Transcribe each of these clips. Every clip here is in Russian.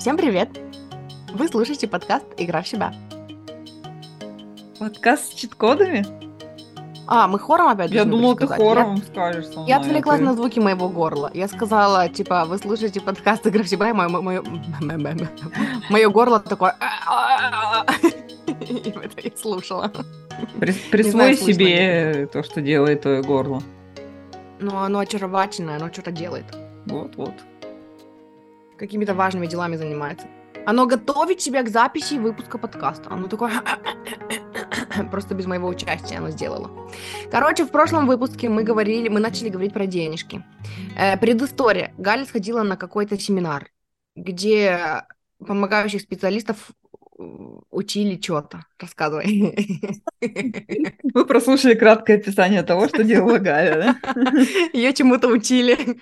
Всем привет! Вы слушаете подкаст «Игра в себя». Подкаст с чит-кодами? А, мы хором опять Я думала, ты хором скажешь со Я, мной, я а отвлеклась ты- на звуки моего горла. Я сказала, типа, вы слушаете подкаст «Игра в себя», и мое, мое, мое горло такое... И это я слушала. Присвой себе то, что делает твое горло. Но оно очаровательное, оно что-то делает. Вот-вот. Какими-то важными делами занимается. Оно готовит себя к записи выпуска подкаста. Оно такое... Просто без моего участия оно сделало. Короче, в прошлом выпуске мы говорили, мы начали говорить про денежки. Э, предыстория. Галя сходила на какой-то семинар, где помогающих специалистов э, учили что-то. Рассказывай. Вы прослушали краткое описание того, что делала Галя, да? Ее чему-то учили.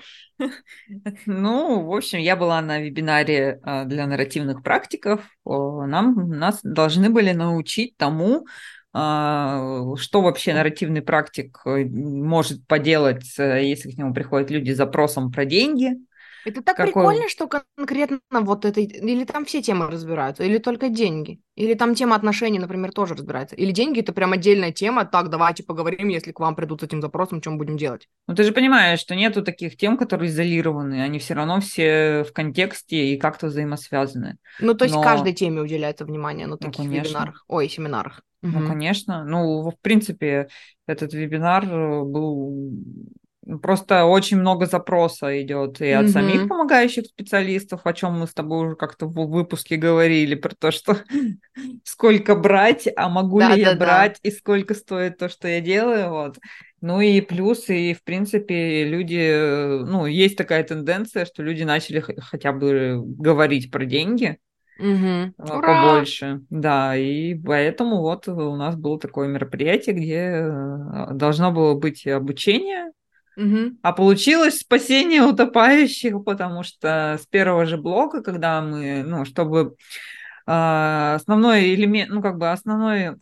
Ну, в общем, я была на вебинаре а, для нарративных практиков. Нам, нас должны были научить тому, а, что вообще нарративный практик э, может поделать, э, если к нему приходят люди с запросом про деньги. Это так Какой- прикольно, что конкретно вот это... Или там все темы разбираются, или только деньги. Или там тема отношений, например, тоже разбирается. Или деньги — это прям отдельная тема. Так, давайте поговорим, если к вам придут с этим запросом, чем будем делать. Ну, ты же понимаешь, что нету таких тем, которые изолированы, они все равно все в контексте и как-то взаимосвязаны. Ну, то есть Но- каждой теме уделяется внимание на таких конечно. вебинарах. Ой, семинарах. Ну, Мгм. конечно. Ну, в принципе, этот вебинар э, был ну, просто очень много запроса идет и от Мгм. самих помогающих специалистов, о чем мы с тобой уже как-то в выпуске говорили, про то, что сколько брать, а могу ли я Да-да-да. брать, и сколько стоит то, что я делаю, вот. Ну и плюс, и в принципе люди, э, ну, есть такая тенденция, что люди начали хотя бы говорить про деньги, Мгм. а, Ура! побольше. Да, и поэтому вот у нас было такое мероприятие, где э, должно было быть обучение, Мгм. а получилось спасение утопающих, потому что с первого же блока, когда мы, ну, чтобы а, основной элемент, ну, как бы основной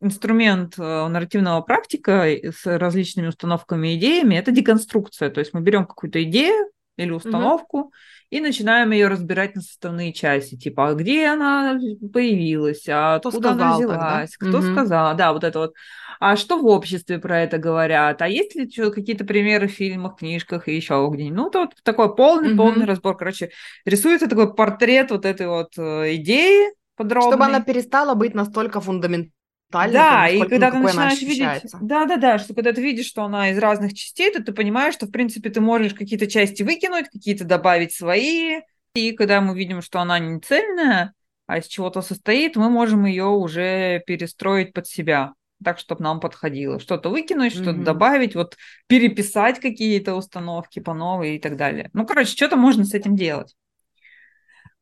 инструмент э, нарративного практика и с различными установками и идеями – это деконструкция. То есть мы берем какую-то идею или установку и начинаем ее разбирать на составные части. Типа, а где она появилась, а Кто откуда она взялась, кто Мгм. сказал, да, вот это вот. А что в обществе про это говорят? А есть ли какие-то примеры в фильмах, книжках и еще где-нибудь? Ну, то вот такой полный-полный Мгм. разбор. Короче, рисуется такой портрет вот этой вот э, идеи подробный. Чтобы она перестала быть настолько фундаментальной, Да, и когда ты начинаешь видеть, да, да, да, что когда ты видишь, что она из разных частей, то ты понимаешь, что в принципе ты можешь какие-то части выкинуть, какие-то добавить свои, и когда мы видим, что она не цельная, а из чего-то состоит, мы можем ее уже перестроить под себя, так, чтобы нам подходило. Что-то выкинуть, что-то Мгм. добавить, вот переписать какие-то установки по новой и так далее. Ну, короче, что-то можно с этим делать.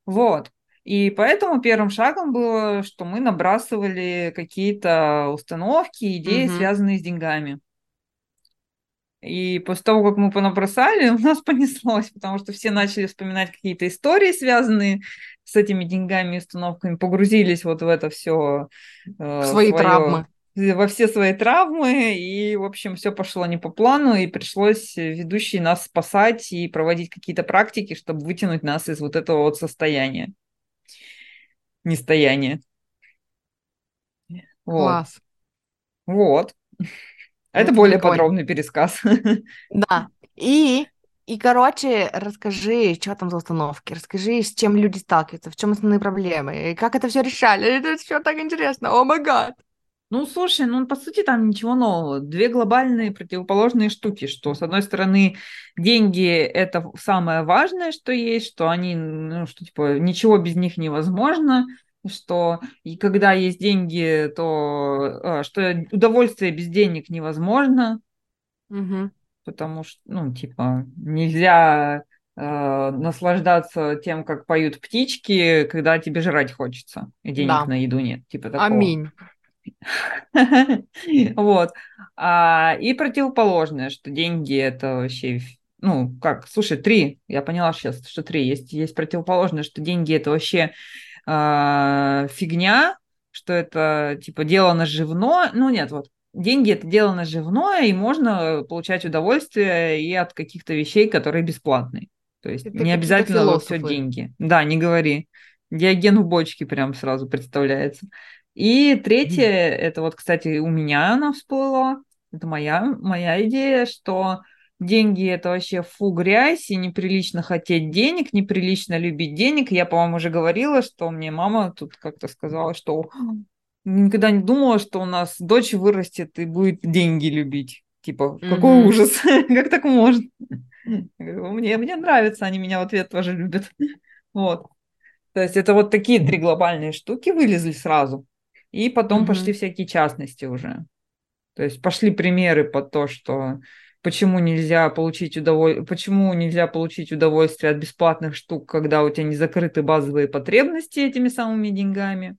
Вот. И поэтому первым шагом было, что мы набрасывали какие-то установки, идеи, Мгм. связанные с деньгами. И после того, как мы понабросали, у нас понеслось, потому что все начали вспоминать какие-то истории, связанные с этими деньгами и установками, погрузились вот в это все. В свои травмы. Во все свои травмы, и, в общем, все пошло не по плану, и пришлось э, ведущей нас спасать и проводить какие-то практики, чтобы вытянуть нас из вот этого вот состояния. Нестояния. Вот. Класс. Вот. Это Это более прикольно. подробный пересказ. Да. И, и, короче, расскажи, что там за установки, расскажи, с чем люди сталкиваются, в чем основные проблемы, и как это все решали. Это все так интересно. О май гад. Ну, слушай, ну, по сути, там ничего нового. Две глобальные противоположные штуки, что, с одной стороны, деньги – это самое важное, что есть, что они, ну, что, типа, ничего без них невозможно, что и когда есть деньги, то а, что удовольствие без денег невозможно, Мгм. потому что, ну, типа, нельзя э, наслаждаться тем, как поют птички, когда тебе жрать хочется, и денег Да. на еду нет, типа такого. Аминь. Вот. А, и противоположное, что деньги это вообще, ну, как, слушай, три, я поняла сейчас, что три. Есть, есть противоположное, что деньги это вообще а, фигня, что это типа дело наживное. Ну, нет, вот. Деньги это дело наживное, и можно получать удовольствие и от каких-то вещей, которые бесплатные. То есть Это не обязательно все деньги. Да, не говори. Диоген в бочке прям сразу представляется. И третье, это вот, кстати, у меня она всплыла. Это моя, моя идея, что деньги это вообще фу грязь, и неприлично хотеть денег, неприлично любить денег. Я, по-моему, уже говорила, что мне мама тут как-то сказала, что никогда не думала, что у нас дочь вырастет и будет деньги любить. Типа, какой Мгм. ужас, как так может? Мне, мне нравится, они меня в ответ тоже любят. Вот. То есть это вот такие три глобальные штуки вылезли сразу. И потом Мгм. пошли всякие частности уже. То есть пошли примеры по то, что почему нельзя получить удовольствие, почему нельзя получить удовольствие от бесплатных штук, когда у тебя не закрыты базовые потребности этими самыми деньгами.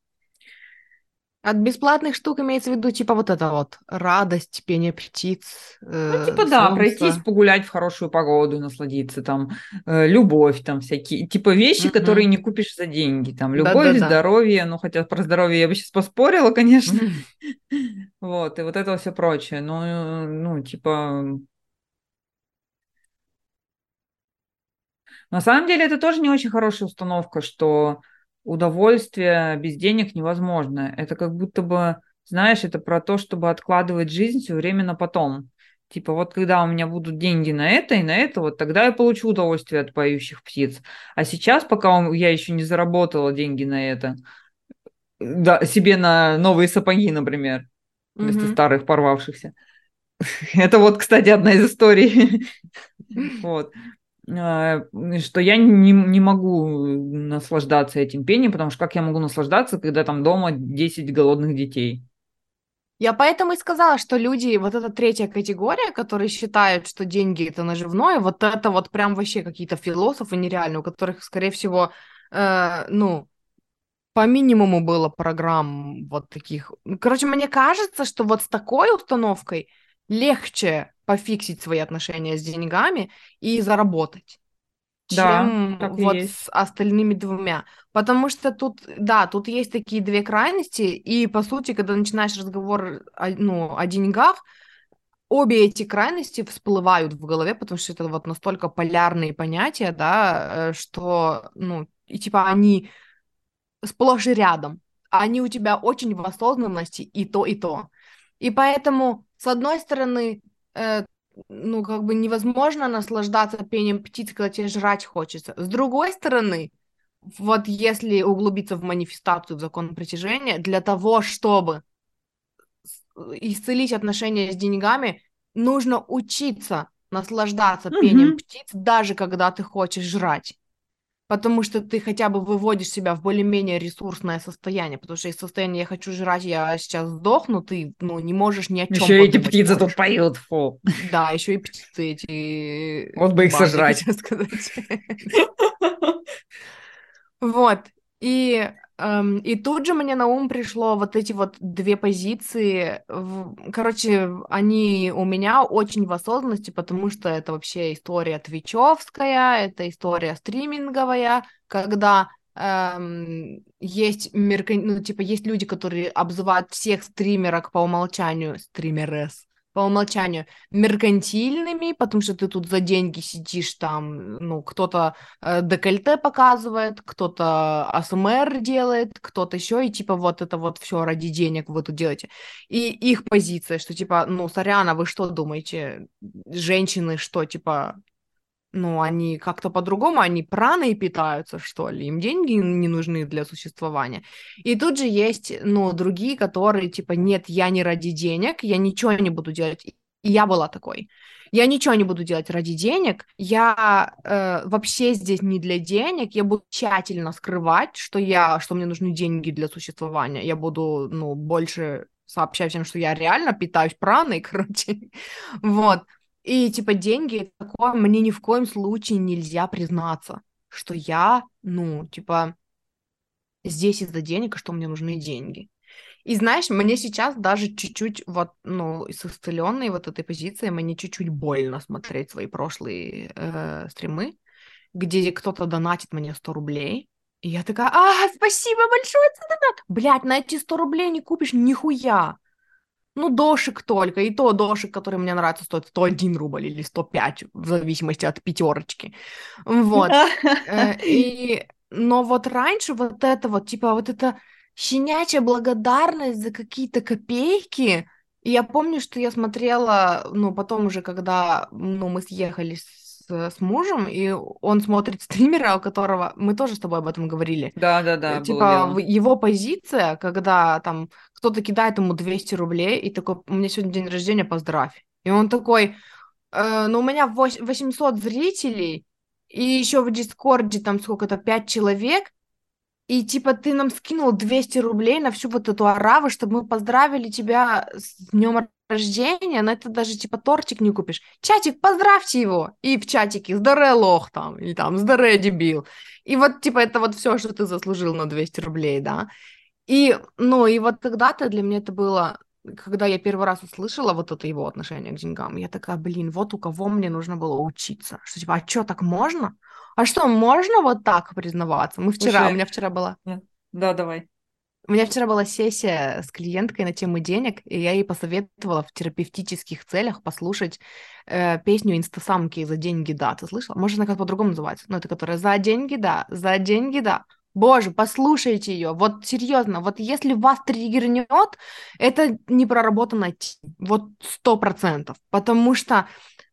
От бесплатных штук имеется в виду, типа, вот это вот, радость, пение птиц, Ну, э, типа, да, солнце. пройтись, погулять в хорошую погоду, насладиться, там, э, любовь, там, всякие, типа, вещи, Мгм. которые не купишь за деньги, там, любовь, Да-да-да. здоровье, ну, хотя про здоровье я бы сейчас поспорила, конечно, вот, и вот это все прочее, ну, ну, типа, на самом деле это тоже не очень хорошая установка, что удовольствие без денег невозможно, это как будто бы, знаешь, это про то, чтобы откладывать жизнь все время на потом. Типа вот когда у меня будут деньги на это и на это, вот тогда я получу удовольствие от поющих птиц. А сейчас, пока я еще не заработала деньги на это, да, себе на новые сапоги, например, вместо старых порвавшихся. Это вот, кстати, одна из историй. Вот. А, Что я не, не могу наслаждаться этим пением, потому что как я могу наслаждаться, когда там дома 10 голодных детей? Я поэтому и сказала, что люди, вот эта третья категория, которые считают, что деньги это наживное, вот это вот прям вообще какие-то философы нереальные, у которых, скорее всего, э, ну, по минимуму было программ вот таких. Короче, мне кажется, что вот с такой установкой легче пофиксить свои отношения с деньгами и заработать, Да, чем и вот с остальными двумя. Потому что тут, да, тут есть такие две крайности, и по сути, когда начинаешь разговор о, ну, о деньгах, обе эти крайности всплывают в голове, потому что это вот настолько полярные понятия, да, э, что, ну, и типа они сплошь и рядом. Они у тебя очень в осознанности и то, и то. И поэтому, с одной стороны, э, ну, как бы невозможно наслаждаться пением птиц, когда тебе жрать хочется. С другой стороны, вот если углубиться в манифестацию, в закон притяжения, для того, чтобы исцелить отношения с деньгами, нужно учиться наслаждаться пением Мгм. птиц, даже когда ты хочешь жрать. Потому что ты хотя бы выводишь себя в более-менее ресурсное состояние. Потому что из состояния «я хочу жрать, я сейчас сдохну», ты ну, не можешь ни о чем Еще эти птицы больше. тут поют, фу. Да, еще и птицы эти... Вот бы их ебаные, сожрать. Вот. И, эм, и тут же мне на ум пришло вот эти вот две позиции. Короче, они у меня очень в осознанности, потому что это вообще история твичевская, это история стриминговая, когда эм, есть меркан... ну, типа, есть люди, которые обзывают всех стримерок по умолчанию, стримерес, по умолчанию меркантильными, потому что ты тут за деньги сидишь там, ну, кто-то э, декольте показывает, кто-то АСМР делает, кто-то еще, и типа вот это вот все ради денег вы тут делаете. И их позиция, что типа, ну, сорян, а вы что думаете, женщины что, типа, ну, они как-то по-другому, они праной питаются, что ли, им деньги не нужны для существования. И тут же есть, ну, другие, которые, типа, нет, я не ради денег, я ничего не буду делать. И я была такой. Я ничего не буду делать ради денег, я э, вообще здесь не для денег, я буду тщательно скрывать, что я, что мне нужны деньги для существования, я буду, ну, больше сообщать всем, что я реально питаюсь праной, короче, вот. И типа деньги такое, мне ни в коем случае нельзя признаться, что я, ну, типа, здесь из-за денег, и что мне нужны деньги. И знаешь, мне сейчас даже чуть-чуть вот, ну, с исцеленной вот этой позиции, мне чуть-чуть больно смотреть свои прошлые э, стримы, где кто-то донатит мне 100 рублей, и я такая, а, спасибо большое за донат! Блядь, на эти 100 рублей не купишь нихуя. Ну, дошик только, и то дошик, который мне нравится, стоит 101 рубль или 105, в зависимости от пятерочки. Вот. Э, и, но вот раньше вот это вот, типа, вот это щенячья благодарность за какие-то копейки, и я помню, что я смотрела, ну, потом уже, когда, ну, мы съехали с, с мужем, и он смотрит стримера, у которого... Мы тоже с тобой об этом говорили. Да-да-да, Э, Типа, его позиция, когда там кто-то кидает ему 200 рублей, и такой, у меня сегодня день рождения, поздравь. И он такой, э, ну, у меня 800 зрителей, и еще в Дискорде там сколько-то, 5 человек, и типа ты нам скинул 200 рублей на всю вот эту араву, чтобы мы поздравили тебя с днем рождения, но это даже типа тортик не купишь. Чатик, поздравьте его! И в чатике «Здаре, лох!» там, или там «Здаре, дебил!» И вот типа это вот все, что ты заслужил на 200 рублей, да. И, ну, и вот тогда-то для меня это было, когда я первый раз услышала вот это его отношение к деньгам, я такая, блин, вот у кого мне нужно было учиться. Что типа, а что, так можно? А что, можно вот так признаваться? Мы вчера, Слушай, у меня вчера была... Да, давай. У меня вчера была сессия с клиенткой на тему денег, и я ей посоветовала в терапевтических целях послушать э, песню «Инстасамки за деньги, да». Ты слышала? Может, она как по-другому называется? Ну, это которая «За деньги, да, за деньги, да». Боже, послушайте ее. Вот серьезно, вот если вас триггернет, это не проработанная тема. Вот сто процентов. Потому что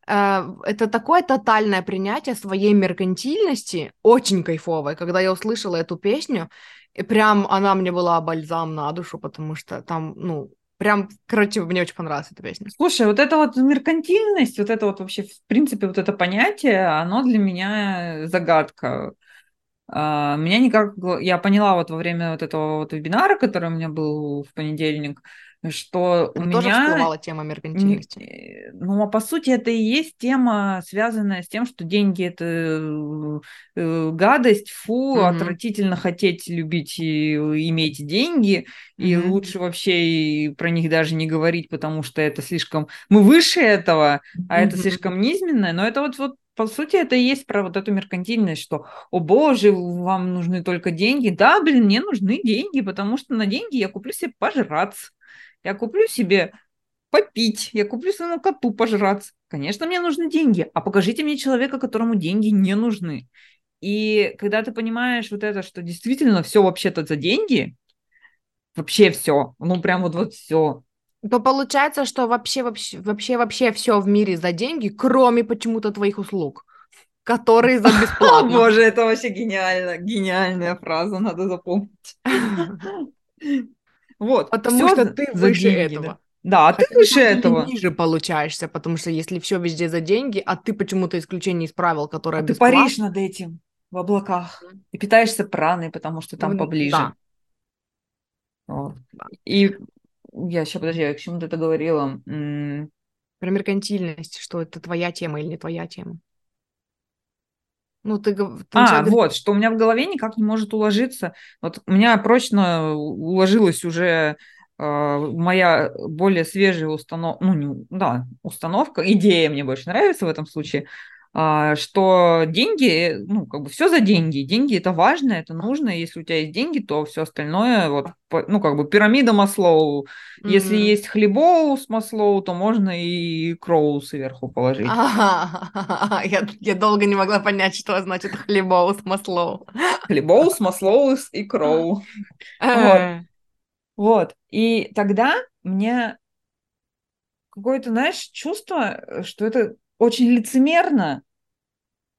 Э, это такое тотальное принятие своей меркантильности, очень кайфовое, когда я услышала эту песню, и прям она мне была бальзам на душу, потому что там, ну, прям, короче, мне очень понравилась эта песня. Слушай, вот эта вот меркантильность, вот это вот вообще, в принципе, вот это понятие, оно для меня загадка. А, меня никак, я поняла вот во время вот этого вот вебинара, который у меня был в понедельник, что Там у тоже меня... всплывала тема меркантильности. э, Ну, а по сути это и есть тема, связанная с тем, что деньги – это э, гадость, фу, Мгм. отвратительно хотеть, любить и иметь деньги, и Мгм. лучше вообще и про них даже не говорить, потому что это слишком... Мы выше этого, а это Мгм. слишком низменное, но это вот, вот по сути, это и есть про вот эту меркантильность, что, о боже, вам нужны только деньги. Да, блин, мне нужны деньги, потому что на деньги я куплю себе пожраться. Я куплю себе попить, я куплю своему коту пожраться. Конечно, мне нужны деньги, а покажите мне человека, которому деньги не нужны. И когда ты понимаешь вот это, что действительно все вообще-то за деньги, вообще все, ну прям вот вот все. То получается, что вообще, вообще, вообще, вообще все в мире за деньги, кроме почему-то твоих услуг, которые за бесплатно. боже, это вообще гениально, гениальная фраза, надо запомнить. Вот, Потому что ты выше деньги, этого. Да, Да, а ты Хотя выше деле этого. ниже получаешься, потому что если все везде за деньги, а ты почему-то исключение из правил, которое А ты паришь над этим в облаках и питаешься праной, потому что там М, поближе. да. Вот. Да. И я сейчас, подожди, я к чему ты это говорила? М, Про меркантильность, что это твоя тема или не твоя тема. Ну, ты, ты А, вот, что у меня в голове никак не может уложиться. Вот у меня прочно уложилась уже э, моя более свежая установка, ну, не- да, установка, идея мне больше нравится в этом случае, что деньги, ну, как бы все за деньги. Деньги это важно, это нужно. Если у тебя есть деньги, то все остальное, вот, ну, как бы пирамида Маслоу. Если Мгм. есть хлебоу с Маслоу, то можно и кроу сверху положить. Ага, я, я долго не могла понять, что значит хлебоу с маслоу. Хлебоу с Маслоу и кроу. Э, Вот. И тогда мне какое-то, знаешь, чувство, э, что это очень лицемерно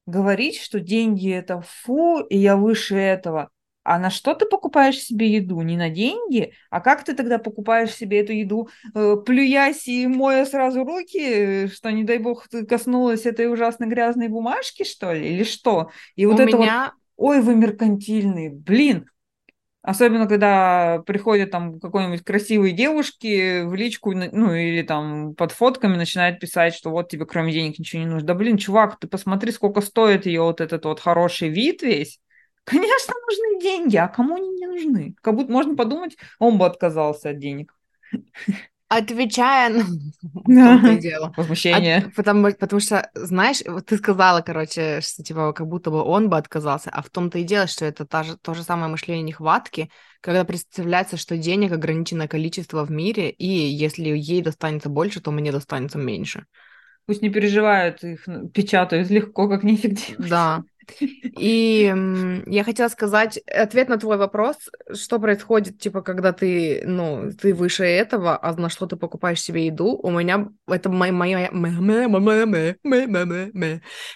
говорить, что деньги это фу, и я выше этого. А на что ты покупаешь себе еду? Не на деньги? А как ты тогда покупаешь себе эту еду, э, плюясь и моя сразу руки, что, не дай бог, ты коснулась этой ужасно грязной бумажки, что ли? Или что? И вот У это вот, меня ой, вы меркантильные, блин, Особенно, когда приходят там какой-нибудь красивые девушки в личку, ну, или там под фотками начинают писать, что вот тебе кроме денег ничего не нужно. Да, блин, чувак, ты посмотри, сколько стоит ее вот этот вот хороший вид весь. Конечно, нужны деньги, а кому они не нужны? Как будто можно подумать, он бы отказался от денег. Отвечая на дело. Возмущение. От- потому, потому что, знаешь, вот ты сказала, короче, что типа как будто бы он бы отказался, а в том-то и дело, что это та же, то же самое мышление нехватки, когда представляется, что денег ограниченное количество в мире, и если ей достанется больше, то мне достанется меньше. Пусть не переживают, их печатают легко, как нефиг делать. Да. И я хотела сказать ответ на твой вопрос, что происходит, типа, когда ты, ну, ты выше этого, а на что ты покупаешь себе еду. У меня это моя, моя,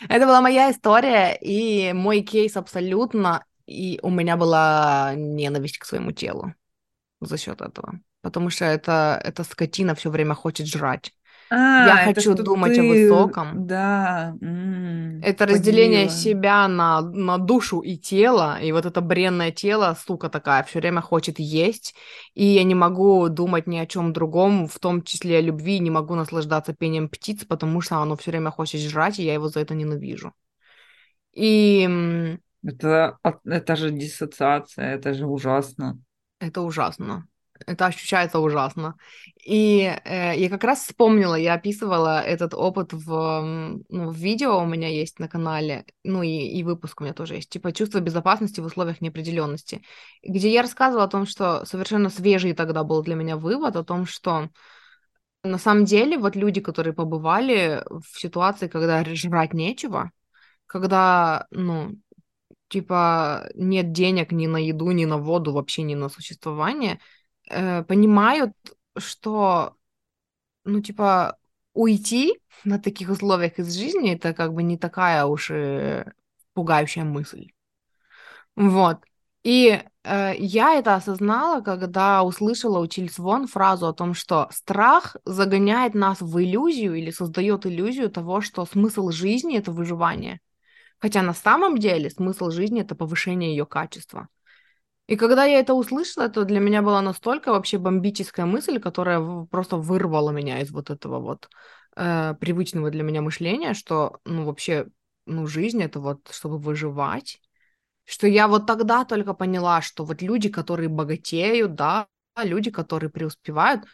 это была моя история и мой кейс абсолютно, и у меня была ненависть к своему телу за счет этого, потому что это эта скотина все время хочет жрать. А, Я хочу думать о ты... высоком. Да. м, Это разделение поделила. себя на, на душу и тело, и вот это бренное тело, сука такая, все время хочет есть, и я не могу думать ни о чем другом, в том числе о любви, не могу наслаждаться пением птиц, потому что оно все время хочет жрать, и я его за это ненавижу. И Это, это же диссоциация, это же ужасно. это ужасно. Это ощущается ужасно. И э, я как раз вспомнила, я описывала этот опыт в, ну, в видео у меня есть на канале, ну и, и выпуск у меня тоже есть, типа чувство безопасности в условиях неопределенности, где я рассказывала о том, что совершенно свежий тогда был для меня вывод о том, что на самом деле вот люди, которые побывали в ситуации, когда жрать нечего, когда, ну, типа нет денег ни на еду, ни на воду, вообще ни на существование, э, понимают, что, ну, типа, уйти на таких условиях из жизни это как бы не такая уж и пугающая мысль. Вот. И э, я это осознала, когда услышала у Чильс фразу о том, что страх загоняет нас в иллюзию или создает иллюзию того, что смысл жизни это выживание. Хотя на самом деле смысл жизни это повышение ее качества. И когда я это услышала, то для меня была настолько вообще бомбическая мысль, которая просто вырвала меня из вот этого вот э, привычного для меня мышления, что, ну, вообще, ну, жизнь это вот, чтобы выживать, что я вот тогда только поняла, что вот люди, которые богатеют, да, люди, которые преуспевают,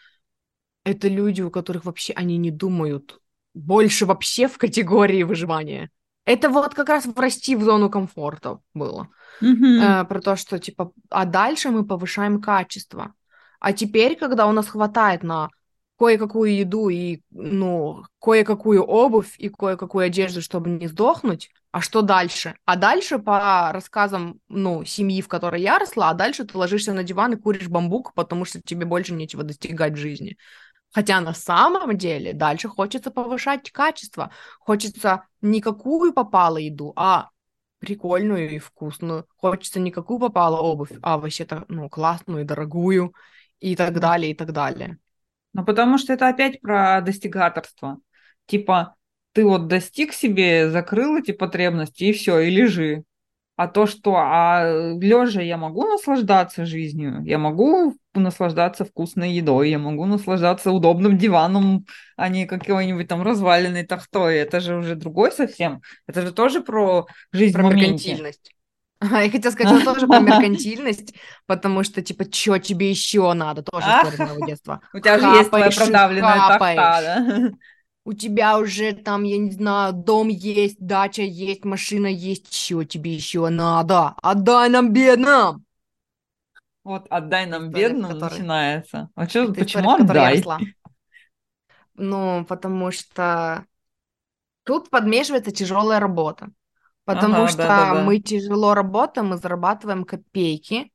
это люди, у которых вообще они не думают больше вообще в категории выживания. Это вот как раз врасти в зону комфорта было. Мгм. Э, про то, что типа, а дальше мы повышаем качество. А теперь, когда у нас хватает на кое-какую еду и, ну, кое-какую обувь и кое-какую одежду, чтобы не сдохнуть, а что дальше? А дальше, по рассказам, ну, семьи, в которой я росла, а дальше ты ложишься на диван и куришь бамбук, потому что тебе больше нечего достигать в жизни. Хотя на самом деле дальше хочется повышать качество. Хочется не какую попало еду, а прикольную и вкусную. Хочется не какую попала обувь, а вообще-то, ну, классную и дорогую, и так Да. далее, и так далее. Ну, потому что это опять про достигаторство. Типа, ты вот достиг себе, закрыл эти потребности, и все, и лежи. А то, что, а лежа я могу наслаждаться жизнью, я могу наслаждаться вкусной едой, я могу наслаждаться удобным диваном, а не какой-нибудь там разваленной тахтой. Это же уже другой совсем. Это же тоже про жизнь Про в моменте. меркантильность. Ага, Я хотела сказать, что тоже про меркантильность, потому что, типа, что тебе еще надо? Тоже история моего детства. У тебя же есть твоя продавленная тахта, да? У тебя уже там, я не знаю, дом есть, дача есть, машина есть, что тебе еще надо? Отдай нам бедным! Вот отдай нам История, бедным которой- начинается. А чё, Это почему история, отдай? Ну, потому что тут подмешивается тяжелая работа. Потому Ага, что да-да-да. мы тяжело работаем, мы зарабатываем копейки,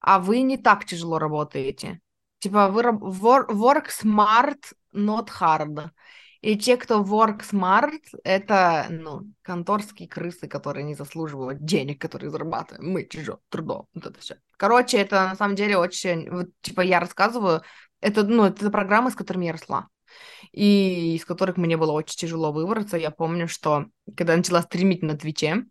а вы не так тяжело работаете. Типа вы work smart, not hard. И те, кто work smart, это, ну, конторские крысы, которые не заслуживают денег, которые зарабатываем. Мы чужим трудом. Вот это все. Короче, это на самом деле очень... Вот, типа я рассказываю, это, ну, это программы, с которыми я росла. И из которых мне было очень тяжело выбраться. Я помню, что когда я начала стримить на Твиче,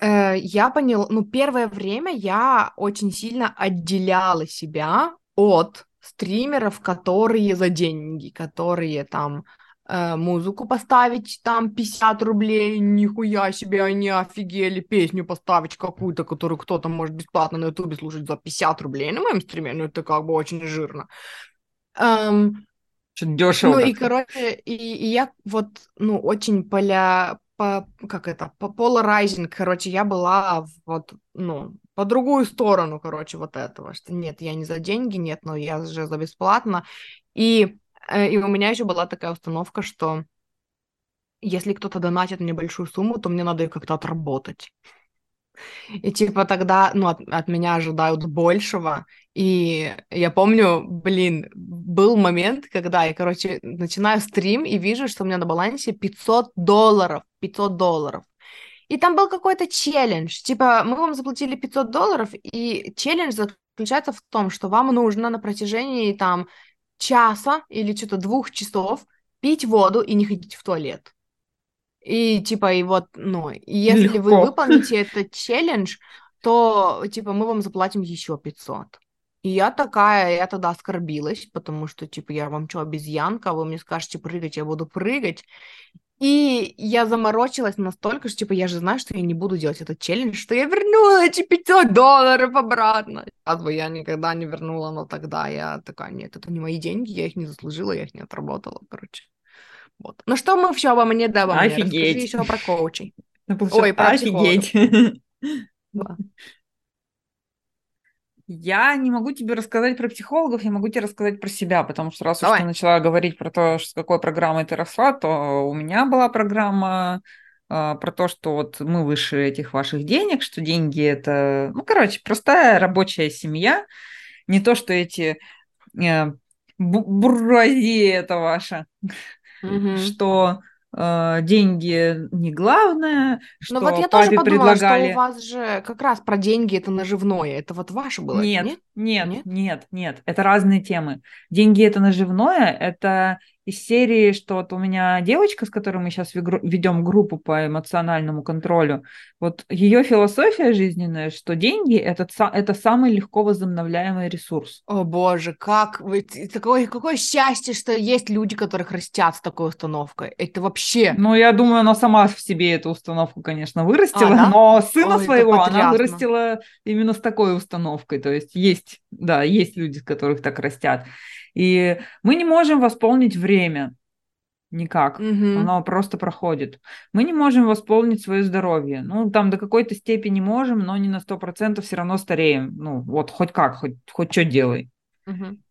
э, я поняла, ну, первое время я очень сильно отделяла себя от стримеров, которые за деньги, которые там э, музыку поставить, там 50 рублей, нихуя себе, они офигели, песню поставить какую-то, которую кто-то может бесплатно на ютубе слушать за 50 рублей на моем стриме, ну, это как бы очень жирно. Эм, Что-то дешево. ну и, как-то. короче, и, и я вот, ну, очень поля, по, как это, по polarizing, короче, я была вот, ну, по другую сторону, короче, вот этого, что нет, я не за деньги, нет, но я же за бесплатно. И, э, и у меня еще была такая установка, что если кто-то донатит мне большую сумму, то мне надо ее как-то отработать. И типа тогда, ну, от, от меня ожидают большего. И я помню, блин, был момент, когда я, короче, начинаю стрим и вижу, что у меня на балансе 500 долларов. 500 долларов. И там был какой-то челлендж. Типа, мы вам заплатили 500 долларов, и челлендж заключается в том, что вам нужно на протяжении там часа или что-то двух часов пить воду и не ходить в туалет. И типа, и вот, ну, если вы Легко. выполните этот челлендж, то, типа, мы вам заплатим еще 500. И я такая, я тогда оскорбилась, потому что, типа, я вам что, обезьянка, вы мне скажете прыгать, я буду прыгать. И я заморочилась настолько, что, типа, я же знаю, что я не буду делать этот челлендж, что я вернула эти 500 долларов обратно. Сейчас бы я никогда не вернула, но тогда я такая, нет, это не мои деньги, я их не заслужила, я их не отработала, короче. Вот. Ну что мы еще обо мне, да, обо мне? Расскажи Офигеть. еще про коучей. Ну, Ой, про Офигеть. Да. Я не могу тебе рассказать про психологов, я могу тебе рассказать про себя, потому что раз уж Давай. ты начала говорить про то, с какой программой ты росла, то у меня была программа а, про то, что вот мы выше этих ваших денег, что деньги это, ну, короче, простая рабочая семья, не то, что эти э, бу- буржуазия это ваша, Мгм. что э, деньги не главное, что Ну вот я тоже подумала, предлагали... что у вас же как раз про деньги это наживное. Это вот ваше было, нет? нет, Нет? нет, нет, это разные темы. Деньги это наживное, это из серии, что вот у меня девочка, с которой мы сейчас ведем группу по эмоциональному контролю, вот ее философия жизненная, что деньги это, это самый легко возобновляемый ресурс. О боже, как вы... Такое, какое счастье, что есть люди, которых растят с такой установкой. Это вообще... Ну, я думаю, она сама в себе эту установку, конечно, вырастила, А, да? но сына Ой, своего она вырастила именно с такой установкой. То есть есть, да, есть люди, которых так растят. И мы не можем восполнить время никак. Мгм. Оно просто проходит. Мы не можем восполнить свое здоровье. Ну, там до какой-то степени можем, но не на 100% все равно стареем. Ну, вот хоть как, хоть, хоть что делай. Мгм.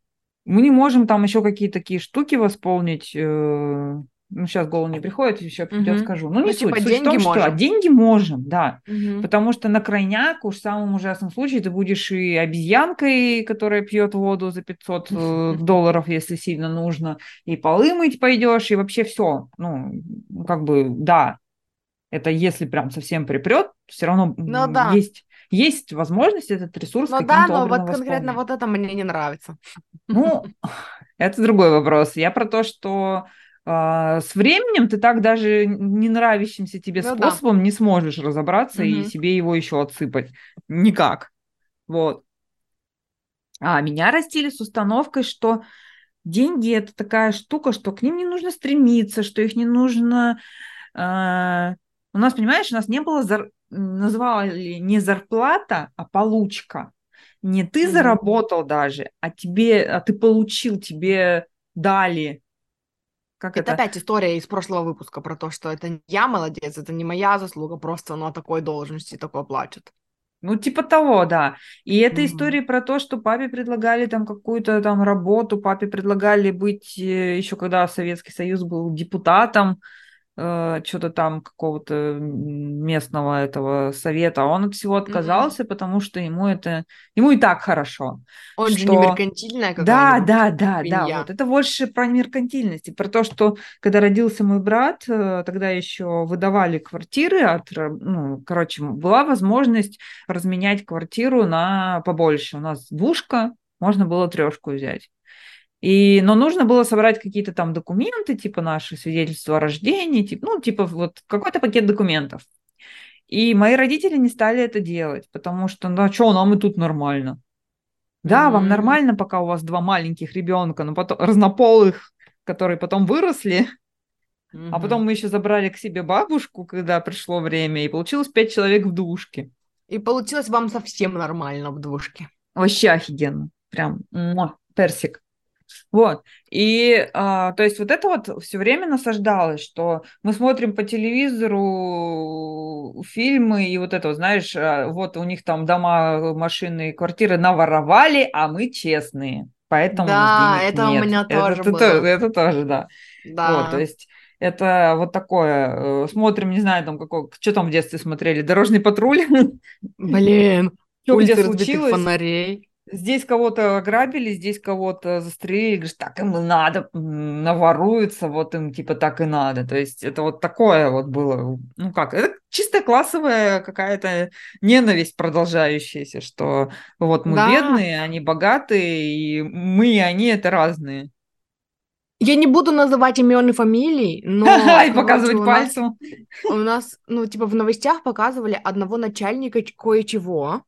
Мы не можем там еще какие-то такие штуки восполнить. э, Ну, сейчас в голову не приходит, еще придет, Мгм. скажу. Ну, не Ну, суть. типа, Суть в деньги том, что а, можем. деньги можем, да. Мгм. Потому что на крайняк, уж в самом ужасном случае, ты будешь и обезьянкой, которая пьет воду за 500 э, долларов, если сильно нужно, и полы мыть пойдешь, и вообще все. Ну, как бы, да, это если прям совсем припрет, все равно Ну да. есть, есть возможность этот ресурс Ну да, но вот конкретно вот это мне не нравится. Ну, это другой вопрос. Я про то, что с временем ты так даже не нравящимся тебе Ну да. способом не сможешь разобраться и Мгм. себе его еще отсыпать. Никак. Вот. А меня растили с установкой, что деньги это такая штука, что к ним не нужно стремиться, что их не нужно... а, У нас, понимаешь, у нас не было, зар... называли не зарплата, а получка. Не ты Мгм. заработал даже, а тебе, а ты получил, тебе дали. Как Это это? опять история из прошлого выпуска про то, что это я молодец, это не моя заслуга, просто на такой должности такое плачет. Ну, типа того, да. И это Мгм. история про то, что папе предлагали там какую-то там работу, папе предлагали быть, еще когда Советский Союз был депутатом, э, что-то там какого-то местного этого совета. Он от всего отказался, потому что ему это, ему и так хорошо. Он же не Что- меркантильная Да, да, да, да, свинья. вот это больше про меркантильность, и про то, что когда родился мой брат, э, тогда еще выдавали квартиры, от, ра- ну, короче, была возможность разменять квартиру на побольше. У нас двушка, можно было трешку взять. И, но нужно было собрать какие-то там документы, типа наши свидетельства о рождении, типа, ну, типа вот какой-то пакет документов. И мои родители не стали это делать, потому что, ну, а что, нам и тут нормально. Да, вам Мгм. нормально, пока у вас два маленьких ребенка, но потом разнополых, которые потом выросли, а Мгм. потом мы еще забрали к себе бабушку, когда пришло время, и получилось пять человек в двушке. И получилось вам совсем нормально в двушке. Вообще офигенно. Прям персик. Вот. И, а, то есть, вот это вот все время насаждалось, что мы смотрим по телевизору фильмы, и вот это, знаешь, а, вот у них там дома, машины, квартиры наворовали, а мы честные. Поэтому Да, у это у нет. меня тоже это, было. Это, это тоже, да. Да. Вот, то есть это вот такое. Э, смотрим, не знаю, там какой, что там в детстве смотрели, Дорожный патруль. Блин, Что где случилось? фонарей. Здесь кого-то ограбили, здесь кого-то застрелили, говоришь, так им и надо, наворуются, вот им типа так и надо. То есть это вот такое вот было, ну как, это чисто классовая какая-то ненависть продолжающаяся, что вот мы Да. бедные, они богатые, и мы и они это разные. Я не буду называть имен и фамилий, но И показывать пальцем. У нас, ну, типа, в новостях показывали одного начальника кое-чего,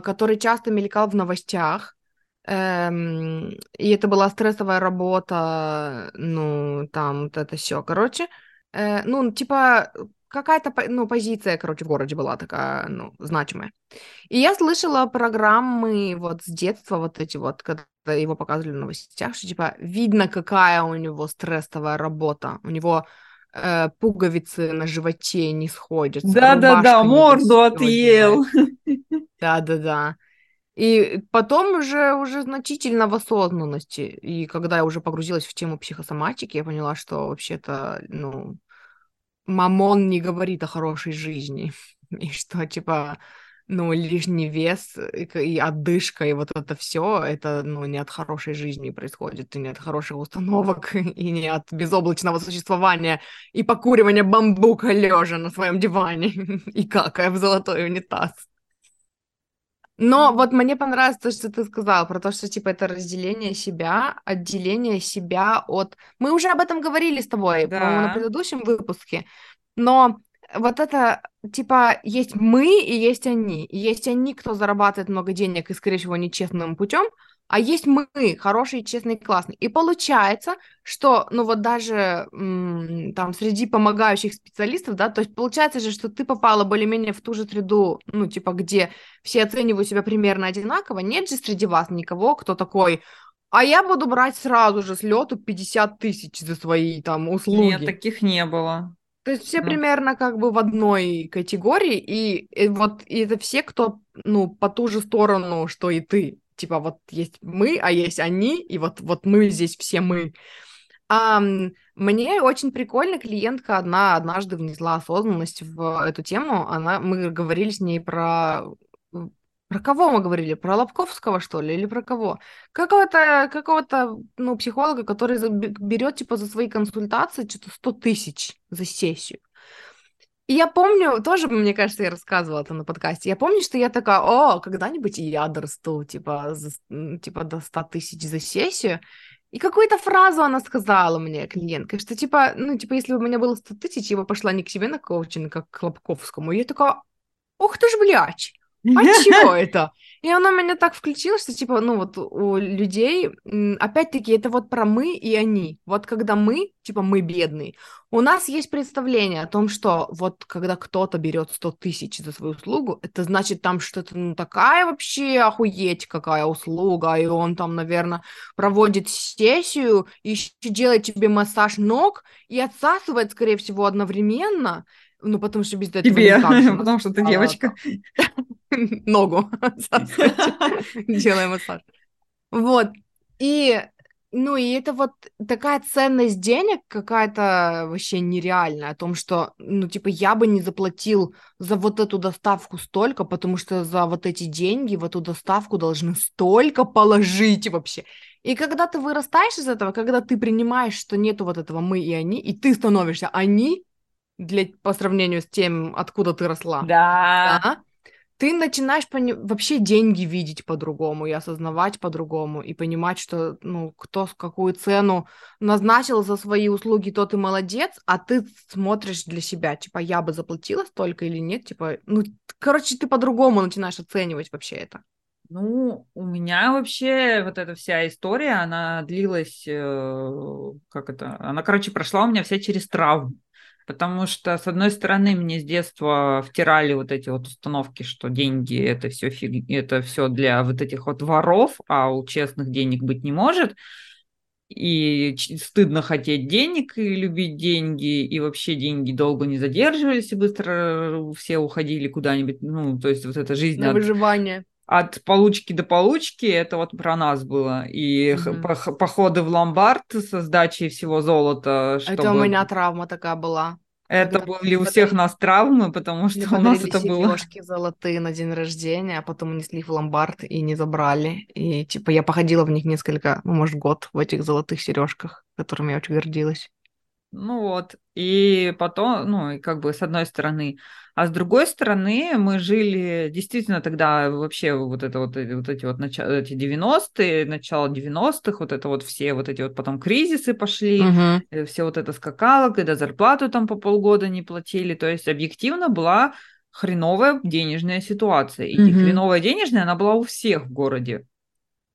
который часто мелькал в новостях. Эм, и это была стрессовая работа, ну, там, вот это все. Короче, э, ну, типа, какая-то, ну, позиция, короче, в городе была такая, ну, значимая. И я слышала программы вот с детства, вот эти вот, когда его показывали в новостях, что, типа, видно, какая у него стрессовая работа. У него э, пуговицы на животе не сходятся, Да-да-да, морду отъел. Да-да-да. И потом уже, уже значительно в осознанности. И когда я уже погрузилась в тему психосоматики, я поняла, что вообще-то, ну, мамон не говорит о хорошей жизни. И что, типа, ну, лишний вес и, отдышка, и вот это все, это, ну, не от хорошей жизни происходит, и не от хороших установок, и не от безоблачного существования, и покуривания бамбука лежа на своем диване, и какая в золотой унитаз. Но вот мне понравилось то, что ты сказал, про то, что, типа, это разделение себя, отделение себя от... Мы уже об этом говорили с тобой, по-моему, на Да. предыдущем выпуске, но вот это, типа, есть мы и есть они. И есть они, кто зарабатывает много денег и, скорее всего, нечестным путем, а есть мы, хорошие, честные, классные. И получается, что, ну вот даже там среди помогающих специалистов, да, то есть получается же, что ты попала более-менее в ту же среду, ну, типа, где все оценивают себя примерно одинаково, нет же среди вас никого, кто такой, а я буду брать сразу же с лету 50 тысяч за свои там услуги. Нет, таких не было. То есть все Ну. примерно как бы в одной категории, и, и вот и это все, кто, ну, по ту же сторону, что и ты. Типа вот есть мы, а есть они, и вот, вот мы здесь все мы. А, мне очень прикольно, клиентка одна однажды внесла осознанность в эту тему. Она, мы говорили с ней про... Про кого мы говорили? Про Лобковского, что ли, или про кого? Какого-то, какого-то, ну, психолога, который берет, типа, за свои консультации что-то 100 тысяч за сессию. И я помню, тоже, мне кажется, я рассказывала это на подкасте, я помню, что я такая, о, когда-нибудь я дорасту, типа, за типа до 100 тысяч за сессию. И какую-то фразу она сказала мне, клиентка, что, типа, ну, типа, если бы у меня было 100 тысяч, я бы пошла не к себе на коучинг, а к Лобковскому. И я такая, ух ты ж, блядь, а чё это? И оно меня так включило, что, типа, ну, вот у людей, опять-таки, это вот про мы и они. Вот когда мы, типа, мы бедные, у нас есть представление о том, что вот когда кто-то берет 100 тысяч за свою услугу, это значит там что-то, ну, такая вообще охуеть какая услуга, и он там, наверное, проводит сессию, и еще делает тебе массаж ног и отсасывает, скорее всего, одновременно, ну, потому что без этого Тебе, же потому что ты девочка. ногу делая массаж. Вот. И, ну, и это вот такая ценность денег какая-то вообще нереальная, о том, что, ну, типа, я бы не заплатил за вот эту доставку столько, потому что за вот эти деньги в эту доставку должны столько положить вообще. И когда ты вырастаешь из этого, когда ты принимаешь, что нету вот этого мы и они, и ты становишься они, для, по сравнению с тем, откуда ты росла, Да. да, ты начинаешь пони- вообще деньги видеть по-другому и осознавать по-другому, и понимать, что, ну, кто с какую цену назначил за свои услуги, тот и молодец, а ты смотришь для себя, типа, я бы заплатила столько или нет, типа, ну, короче, ты по-другому начинаешь оценивать вообще это. Ну, у меня вообще вот эта вся история, она длилась, э, как это, она, короче, прошла у меня вся через травму. Потому что, с одной стороны, мне с детства втирали вот эти вот установки, что деньги это все фиг... это все для вот этих вот воров, а у честных денег быть не может. и стыдно хотеть денег и любить деньги, и вообще деньги долго не задерживались, и быстро все уходили куда-нибудь, ну, то есть вот эта жизнь... На от, выживание. От получки до получки, это вот про нас было. И угу. походы в ломбард со сдачей всего золота. Чтобы... Это у меня травма такая была. Это были у всех нас травмы, потому что у нас это было... сережки золотые на день рождения, а потом унесли в ломбард и не забрали. И типа я походила в них несколько, ну, может, год в этих золотых сережках, которыми я очень гордилась. Ну вот, и потом, ну, и как бы с одной стороны, а с другой стороны, мы жили действительно тогда вообще вот это вот, вот эти вот начало, эти 90-е, начало 90-х, вот это вот все вот эти вот потом кризисы пошли, угу. все вот это скакало, когда зарплату там по полгода не платили, то есть объективно была хреновая денежная ситуация. И угу. хреновая денежная, она была у всех в городе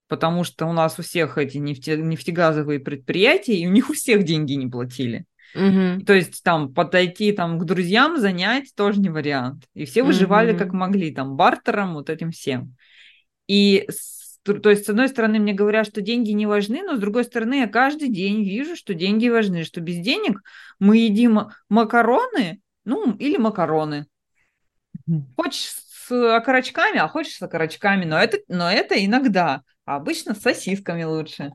потому что у нас у всех эти нефте, нефтегазовые предприятия, и у них у всех деньги не платили. Угу. То есть там подойти там к друзьям, занять тоже не вариант. И все выживали угу. как могли, там бартером, вот этим всем. И то есть, с одной стороны, мне говорят, что деньги не важны, но с другой стороны, я каждый день вижу, что деньги важны, что без денег мы едим макароны, ну, или макароны. Хочешь с окорочками, а хочешь с окорочками, но это, но это иногда. А обычно с сосисками лучше.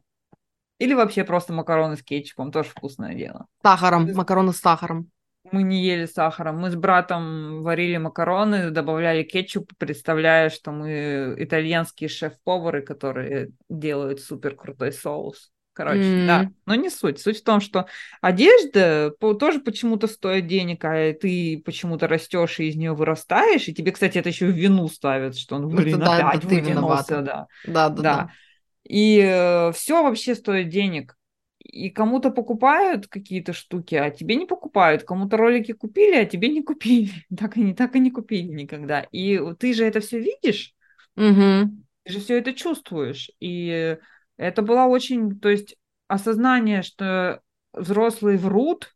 Или вообще просто макароны с кетчупом, тоже вкусное дело. Сахаром, макароны с сахаром. Мы не ели сахаром. Мы с братом варили макароны, добавляли кетчуп, представляя, что мы итальянские шеф-повары, которые делают супер крутой соус. Короче, mm. да. Но не суть. Суть в том, что одежда тоже почему-то стоит денег, а ты почему-то растешь и из нее вырастаешь. И тебе, кстати, это еще в вину ставят, что он, блин, это, да, опять вытянулся. Да. Да, да, да. да. И э, все вообще стоит денег. И кому-то покупают какие-то штуки, а тебе не покупают. Кому-то ролики купили, а тебе не купили. Так и не, так и не купили никогда. И ты же это все видишь, угу. ты же все это чувствуешь. И это было очень, то есть осознание, что взрослые врут,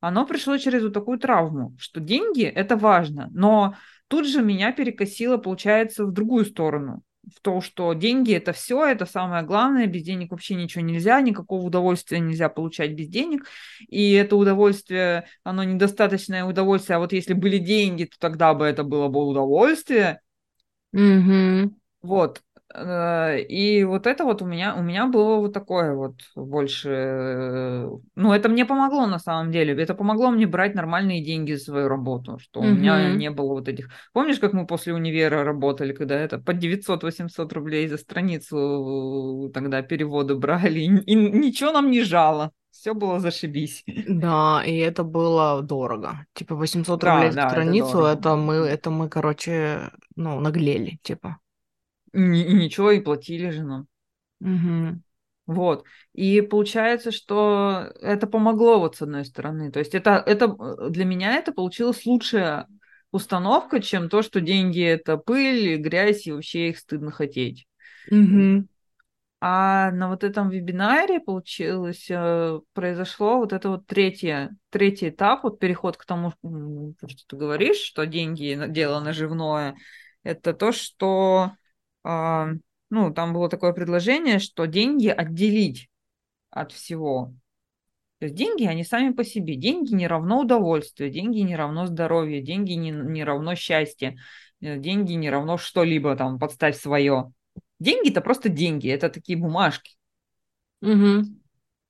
оно пришло через вот такую травму, что деньги – это важно, но тут же меня перекосило, получается, в другую сторону, в то, что деньги – это все, это самое главное, без денег вообще ничего нельзя, никакого удовольствия нельзя получать без денег, и это удовольствие, оно недостаточное удовольствие, а вот если были деньги, то тогда бы это было бы удовольствие. Угу. Вот, и вот это вот у меня, у меня было вот такое вот больше... Э, ну, это мне помогло на самом деле. Это помогло мне брать нормальные деньги за свою работу, что угу. у меня не было вот этих... Помнишь, как мы после универа работали, когда это по 900-800 рублей за страницу тогда переводы брали, и ничего нам не жало. Все было зашибись. Да, и это было дорого. Типа 800 да, рублей за страницу, это, это мы, это мы, короче, ну, наглели, типа. И, ничего, и платили же нам. Угу. Вот. И получается, что это помогло вот с одной стороны. То есть это, это для меня это получилась лучшая установка, чем то, что деньги это пыль, грязь, и вообще их стыдно хотеть. Угу. А на вот этом вебинаре получилось, э, произошло вот это вот третье, третий этап, вот переход к тому, что ты говоришь, что деньги – дело наживное. Это то, что ну, там было такое предложение, что деньги отделить от всего. То есть деньги, они сами по себе. Деньги не равно удовольствие, деньги не равно здоровье, деньги не, не равно счастье, э, деньги не равно что-либо там, подставь свое. Деньги это просто деньги, это такие бумажки. Угу.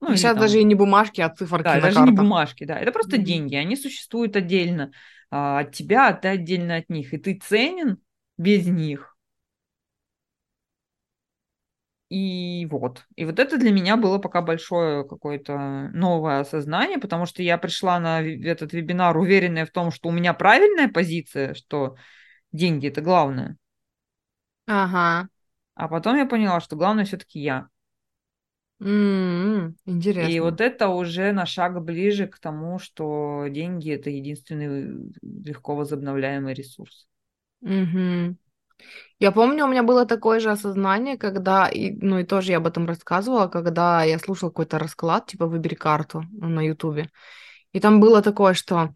Ну, Сейчас там... даже и не бумажки, а циферки Да, даже картах. не бумажки, да. Это просто mm деньги, они существуют отдельно а, от тебя, а ты отдельно от них. И ты ценен без них. И вот. И вот это для меня было пока большое какое-то новое осознание, потому что я пришла на этот вебинар уверенная в том, что у меня правильная позиция, что деньги это главное. Ага. А потом я поняла, что главное все-таки я. М-м, интересно. И вот это уже на шаг ближе к тому, что деньги это единственный легко возобновляемый ресурс. Угу. Я помню, у меня было такое же осознание, когда, и, ну и тоже я об этом рассказывала, когда я слушала какой-то расклад, типа «Выбери карту» на Ютубе. И там было такое, что,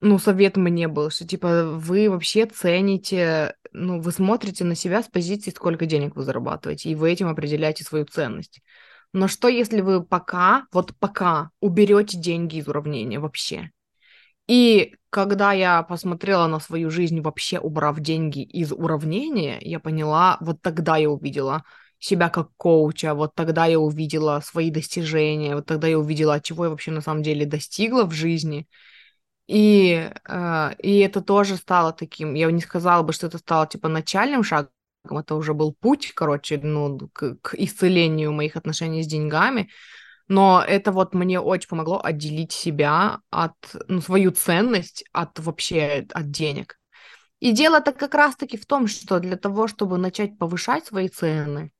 ну, совет мне был, что, типа, вы вообще цените, ну, вы смотрите на себя с позиции, сколько денег вы зарабатываете, и вы этим определяете свою ценность. Но что, если вы пока, вот пока уберете деньги из уравнения вообще? И когда я посмотрела на свою жизнь, вообще убрав деньги из уравнения, я поняла, вот тогда я увидела себя как коуча, вот тогда я увидела свои достижения, вот тогда я увидела, чего я вообще на самом деле достигла в жизни. И, э, и это тоже стало таким, я не сказала бы, что это стало типа начальным шагом, это уже был путь, короче, ну, к, к исцелению моих отношений с деньгами, но это вот мне очень помогло отделить себя от, ну, свою ценность от вообще, от денег. И дело-то как раз-таки в том, что для того, чтобы начать повышать свои цены,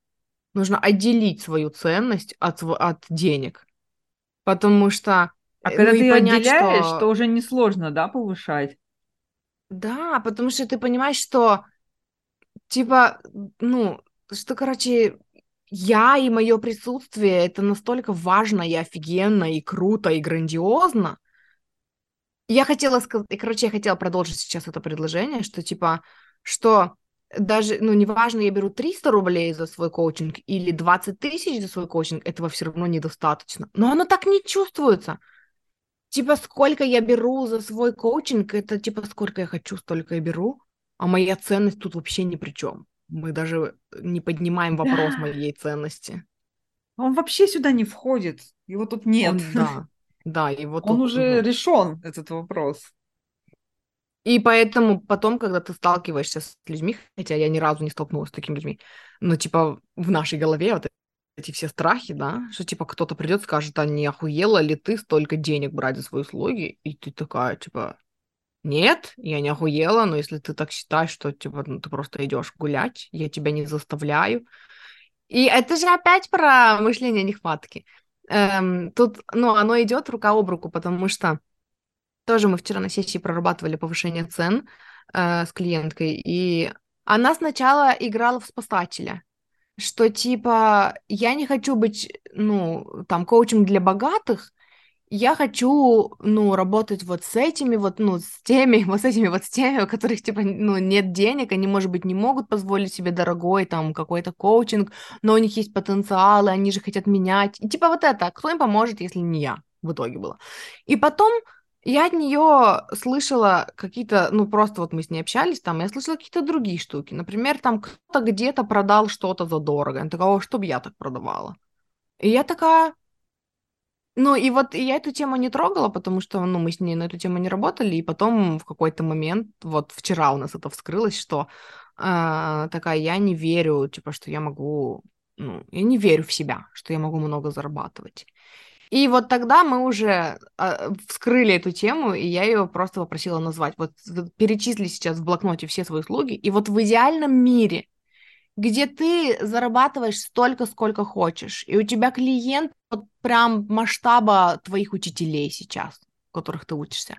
нужно отделить свою ценность от, от денег. Потому что... А э, когда ну, ты понять, отделяешь, что... то уже несложно, да, повышать? Да, потому что ты понимаешь, что типа, ну, что, короче, я и мое присутствие это настолько важно и офигенно, и круто, и грандиозно. Я хотела сказать, и, короче, я хотела продолжить сейчас это предложение, что типа, что даже, ну, неважно, я беру 300 рублей за свой коучинг или 20 тысяч за свой коучинг, этого все равно недостаточно. Но оно так не чувствуется. Типа, сколько я беру за свой коучинг, это типа, сколько я хочу, столько я беру, а моя ценность тут вообще ни при чем. Мы даже не поднимаем вопрос да. моей ценности. Он вообще сюда не входит. Его тут нет. Он, да, да, его Он тут, уже ну... решен, этот вопрос. И поэтому потом, когда ты сталкиваешься с людьми, хотя я ни разу не столкнулась с такими людьми, но типа в нашей голове вот эти все страхи, да, что типа кто-то придет, скажет, а не охуела ли ты столько денег брать за свои услуги? И ты такая, типа, нет, я не охуела, но если ты так считаешь, что типа ну, ты просто идешь гулять, я тебя не заставляю. И это же опять про мышление нехватки. Эм, тут, ну, оно идет рука об руку, потому что тоже мы вчера на сессии прорабатывали повышение цен э, с клиенткой, и она сначала играла в спасателя, что типа я не хочу быть, ну, там, коучем для богатых, я хочу, ну, работать вот с этими, вот, ну, с теми, вот с этими, вот с теми, у которых, типа, ну, нет денег, они, может быть, не могут позволить себе дорогой, там, какой-то коучинг, но у них есть потенциалы, они же хотят менять. И, типа, вот это, кто им поможет, если не я, в итоге было. И потом я от нее слышала какие-то, ну, просто вот мы с ней общались, там, я слышала какие-то другие штуки. Например, там кто-то где-то продал что-то за дорого. Она такая, чтобы я так продавала. И я такая, ну, и вот я эту тему не трогала, потому что, ну, мы с ней на эту тему не работали, и потом в какой-то момент, вот вчера у нас это вскрылось, что э, такая, я не верю, типа, что я могу, ну, я не верю в себя, что я могу много зарабатывать. И вот тогда мы уже э, вскрыли эту тему, и я ее просто попросила назвать. Вот перечисли сейчас в блокноте все свои услуги, и вот в идеальном мире где ты зарабатываешь столько, сколько хочешь, и у тебя клиент вот прям масштаба твоих учителей сейчас, которых ты учишься.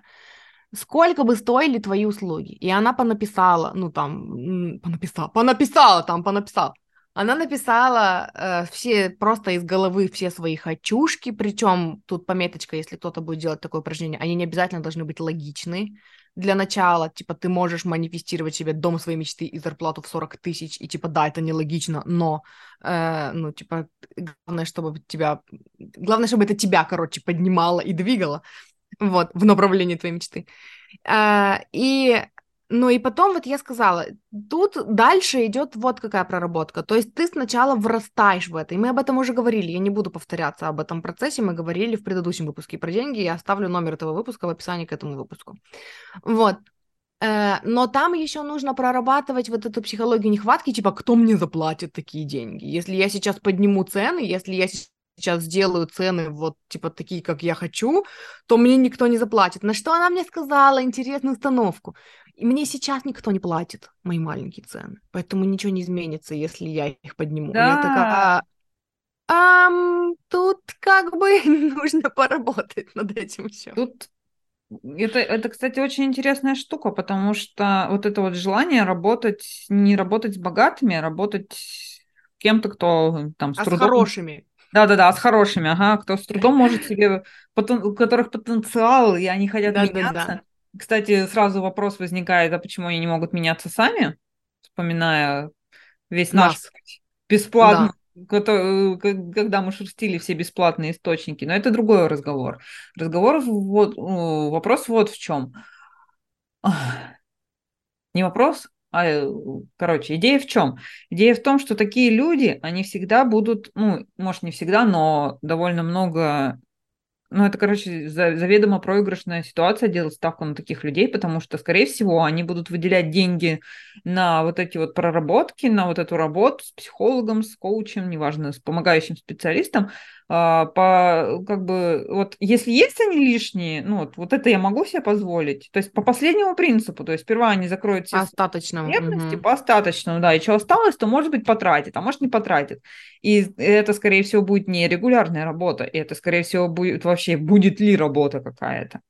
Сколько бы стоили твои услуги? И она понаписала, ну там, понаписала, понаписала там, понаписала. Она написала э, все просто из головы все свои хочушки, причем тут пометочка, если кто-то будет делать такое упражнение, они не обязательно должны быть логичны для начала, типа, ты можешь манифестировать себе дом своей мечты и зарплату в 40 тысяч, и, типа, да, это нелогично, но, э, ну, типа, главное, чтобы тебя, главное, чтобы это тебя, короче, поднимало и двигало, вот, в направлении твоей мечты. Э, и ну и потом вот я сказала, тут дальше идет вот какая проработка. То есть ты сначала врастаешь в это. И мы об этом уже говорили. Я не буду повторяться об этом процессе. Мы говорили в предыдущем выпуске про деньги. Я оставлю номер этого выпуска в описании к этому выпуску. Вот. Э, но там еще нужно прорабатывать вот эту психологию нехватки, типа, кто мне заплатит такие деньги? Если я сейчас подниму цены, если я сейчас сделаю цены вот типа такие, как я хочу, то мне никто не заплатит. На что она мне сказала интересную установку. И мне сейчас никто не платит мои маленькие цены, поэтому ничего не изменится, если я их подниму. Да. Я такая, а, тут как бы нужно поработать над этим все. Тут это, это, кстати, очень интересная штука, потому что вот это вот желание работать, не работать с богатыми, а работать с кем-то, кто там с а трудом... с хорошими. Да-да-да, с хорошими, ага, кто с трудом может себе, у которых потенциал, и они хотят меняться. Кстати, сразу вопрос возникает, а почему они не могут меняться сами, вспоминая весь наш Нас. бесплатный, когда мы шерстили все бесплатные источники, но это другой разговор. Разговор вот, вопрос вот в чем. Не вопрос, а, короче, идея в чем? Идея в том, что такие люди, они всегда будут, ну, может, не всегда, но довольно много ну, это, короче, заведомо проигрышная ситуация делать ставку на таких людей, потому что, скорее всего, они будут выделять деньги на вот эти вот проработки, на вот эту работу с психологом, с коучем, неважно, с помогающим специалистом, а, по, как бы, вот, если есть они лишние, ну, вот, вот это я могу себе позволить, то есть по последнему принципу, то есть сперва они закроют все остаточному, потребности, угу. по остаточному, да, и что осталось, то, может быть, потратит, а может, не потратит. И это, скорее всего, будет не регулярная работа, и это, скорее всего, будет вообще, будет ли работа какая-то.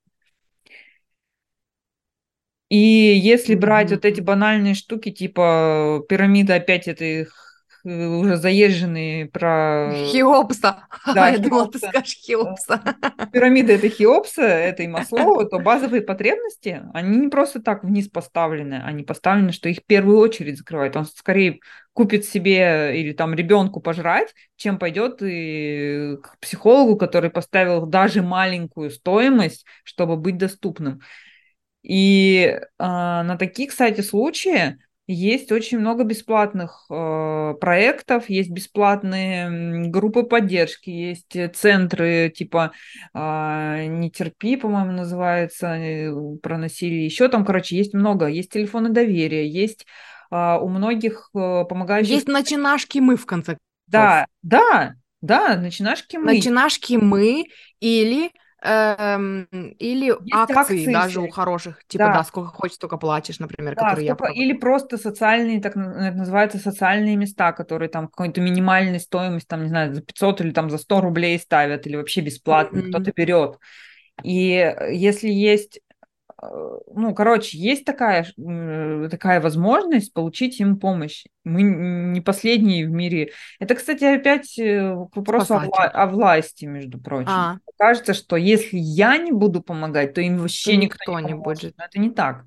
И если брать mm-hmm. вот эти банальные штуки, типа пирамида опять этих уже заезженные про... Хеопса. Да, я думала, ты скажешь Хеопса. Пирамида это Хеопса, это и Маслоу, то базовые потребности, они не просто так вниз поставлены, они поставлены, что их в первую очередь закрывают. Он скорее купит себе или там ребенку пожрать, чем пойдет и к психологу, который поставил даже маленькую стоимость, чтобы быть доступным. И э, на такие, кстати, случаи есть очень много бесплатных э, проектов, есть бесплатные группы поддержки, есть э, центры типа э, «Не терпи», по-моему, называется, э, про насилие. Еще там, короче, есть много. Есть телефоны доверия, есть э, у многих э, помогающих... Есть начинашки мы, в конце концов. Да, да, да, начинашки мы. Начинашки мы или Эм, или Есть акции, акции даже у хороших, типа, да. да, сколько хочешь, столько платишь, например, да, которые сколько, я Или просто социальные, так это называется, социальные места, которые там какой-то минимальной стоимость, там, не знаю, за 500 или там за 100 рублей ставят, или вообще бесплатно, mm-hmm. кто-то берет. И э, если есть ну, короче, есть такая, такая возможность получить им помощь. Мы не последние в мире. Это, кстати, опять э, к вопросу о, вла- о власти, между прочим. А. Кажется, что если я не буду помогать, то им вообще то никто, никто не, не будет. Но это не так.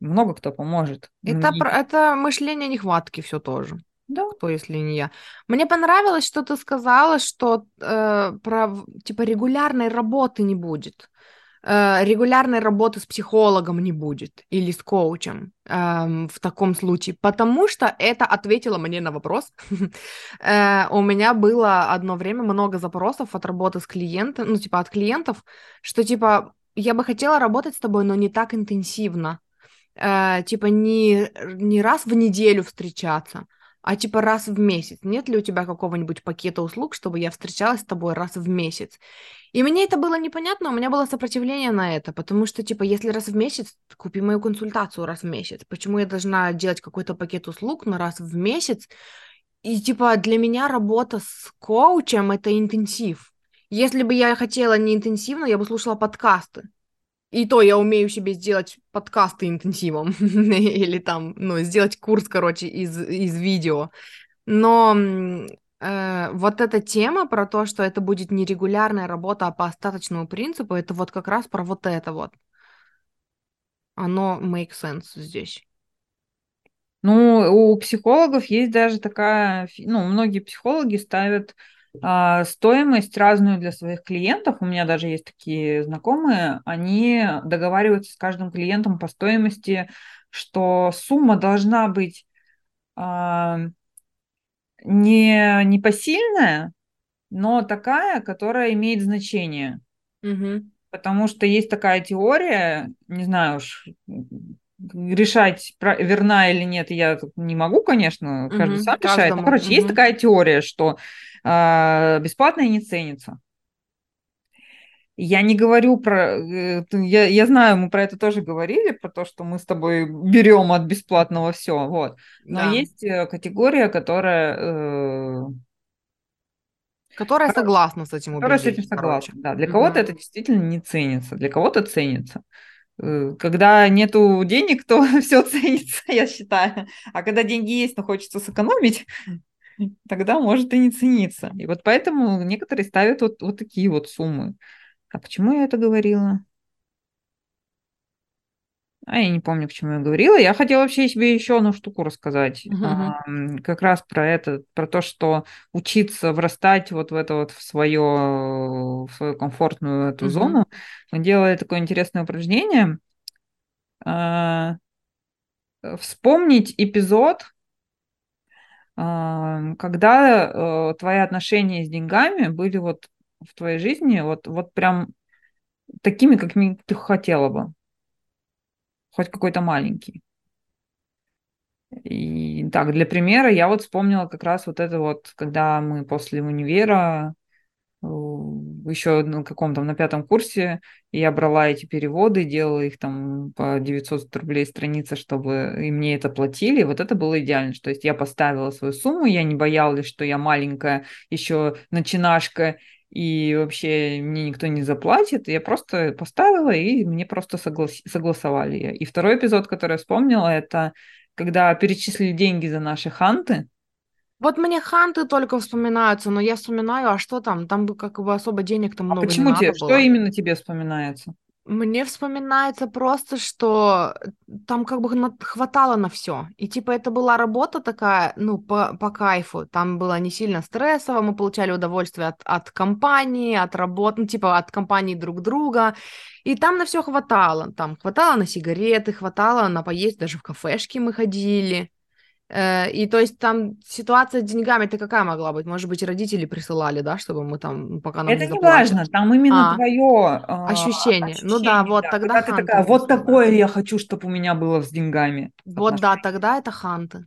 Много кто поможет. Это, не... это мышление нехватки все тоже. Да. Кто, если не я. Мне понравилось, что ты сказала, что э, про типа регулярной работы не будет. Э, регулярной работы с психологом не будет или с коучем э, в таком случае, потому что это ответило мне на вопрос. э, у меня было одно время много запросов от работы с клиентом, ну, типа от клиентов, что, типа, я бы хотела работать с тобой, но не так интенсивно. Э, типа, не, не раз в неделю встречаться, а типа раз в месяц. Нет ли у тебя какого-нибудь пакета услуг, чтобы я встречалась с тобой раз в месяц? И мне это было непонятно, у меня было сопротивление на это, потому что, типа, если раз в месяц, купи мою консультацию раз в месяц. Почему я должна делать какой-то пакет услуг, но раз в месяц? И, типа, для меня работа с коучем — это интенсив. Если бы я хотела не интенсивно, я бы слушала подкасты. И то я умею себе сделать подкасты интенсивом. Или там, ну, сделать курс, короче, из, из видео. Но э, вот эта тема про то, что это будет не регулярная работа, по остаточному принципу, это вот как раз про вот это вот. Оно make sense здесь. Ну, у психологов есть даже такая, ну, многие психологи ставят а, стоимость разную для своих клиентов. У меня даже есть такие знакомые, они договариваются с каждым клиентом по стоимости, что сумма должна быть а, не, не посильная, но такая, которая имеет значение. Угу. Потому что есть такая теория, не знаю уж, решать, верна или нет, я не могу, конечно, каждый угу, сам решает. Но, короче, угу. есть такая теория, что э, бесплатное не ценится. Я не говорю про... Э, я, я знаю, мы про это тоже говорили, про то, что мы с тобой берем от бесплатного все, вот. Но да. есть э, категория, которая... Э, которая которая согласна с этим Которая с этим согласна, да. Для угу. кого-то это действительно не ценится, для кого-то ценится. Э, когда нету денег, то все ценится, я считаю. А когда деньги есть, но хочется сэкономить, тогда может и не цениться. И вот поэтому некоторые ставят вот, вот такие вот суммы. А почему я это говорила? А я не помню, к чему я говорила. Я хотела вообще себе еще одну штуку рассказать. Мгм, А, как раз про это, про то, что учиться врастать вот в это вот в свое, в свою комфортную эту мгм. зону. Мы делали такое интересное упражнение. А, вспомнить эпизод, а, когда э, твои отношения с деньгами были вот в твоей жизни вот, вот прям такими, какими ты хотела бы. Хоть какой-то маленький. И так, для примера, я вот вспомнила как раз вот это вот, когда мы после универа э, еще на каком-то на пятом курсе я брала эти переводы, делала их там по 900 рублей страница, чтобы и мне это платили. Вот это было идеально. То есть я поставила свою сумму, я не боялась, что я маленькая, еще начинашка, и вообще мне никто не заплатит. Я просто поставила, и мне просто соглас... согласовали. И второй эпизод, который я вспомнила, это когда перечислили деньги за наши ханты. Вот мне ханты только вспоминаются, но я вспоминаю, а что там? Там как бы особо денег-то А много не почему надо тебе, было. что именно тебе вспоминается? Мне вспоминается просто, что там как бы хватало на все. И типа это была работа такая, ну, по, по кайфу. Там было не сильно стрессово, мы получали удовольствие от, от компании, от работы, ну, типа от компании друг друга. И там на все хватало. Там хватало на сигареты, хватало на поесть, даже в кафешки мы ходили. Э, И то есть там ситуация с деньгами-то какая могла быть? Может быть, родители присылали, да, чтобы мы там, пока нам Это не не важно, там именно А, твое ощущение. Ну да, вот тогда Когда ты ханты такая, вот такое я хочу, чтобы у меня было с деньгами Вот да, тогда это ханты.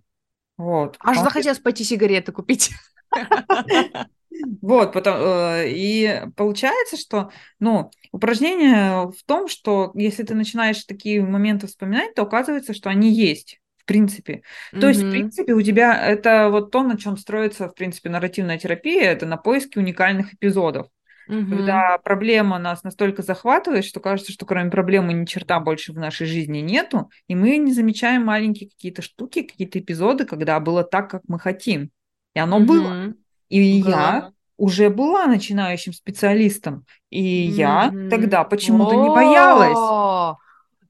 Вот. Аж что- захотелось пойти сигареты купить. Вот, потом, э, и получается, что, ну, упражнение в том, что если ты начинаешь такие моменты вспоминать, то оказывается, что они есть, в принципе. То есть, в принципе, у тебя это вот то, на чем строится, в принципе, нарративная терапия, это на поиске уникальных эпизодов. Мгм. Когда проблема нас настолько захватывает, что кажется, что кроме проблемы ни черта больше в нашей жизни нету, и мы не замечаем маленькие какие-то штуки, какие-то эпизоды, когда было так, как мы хотим. И оно было. Мгм. И я Было. уже была начинающим специалистом, и я Мгм. тогда почему-то не боялась.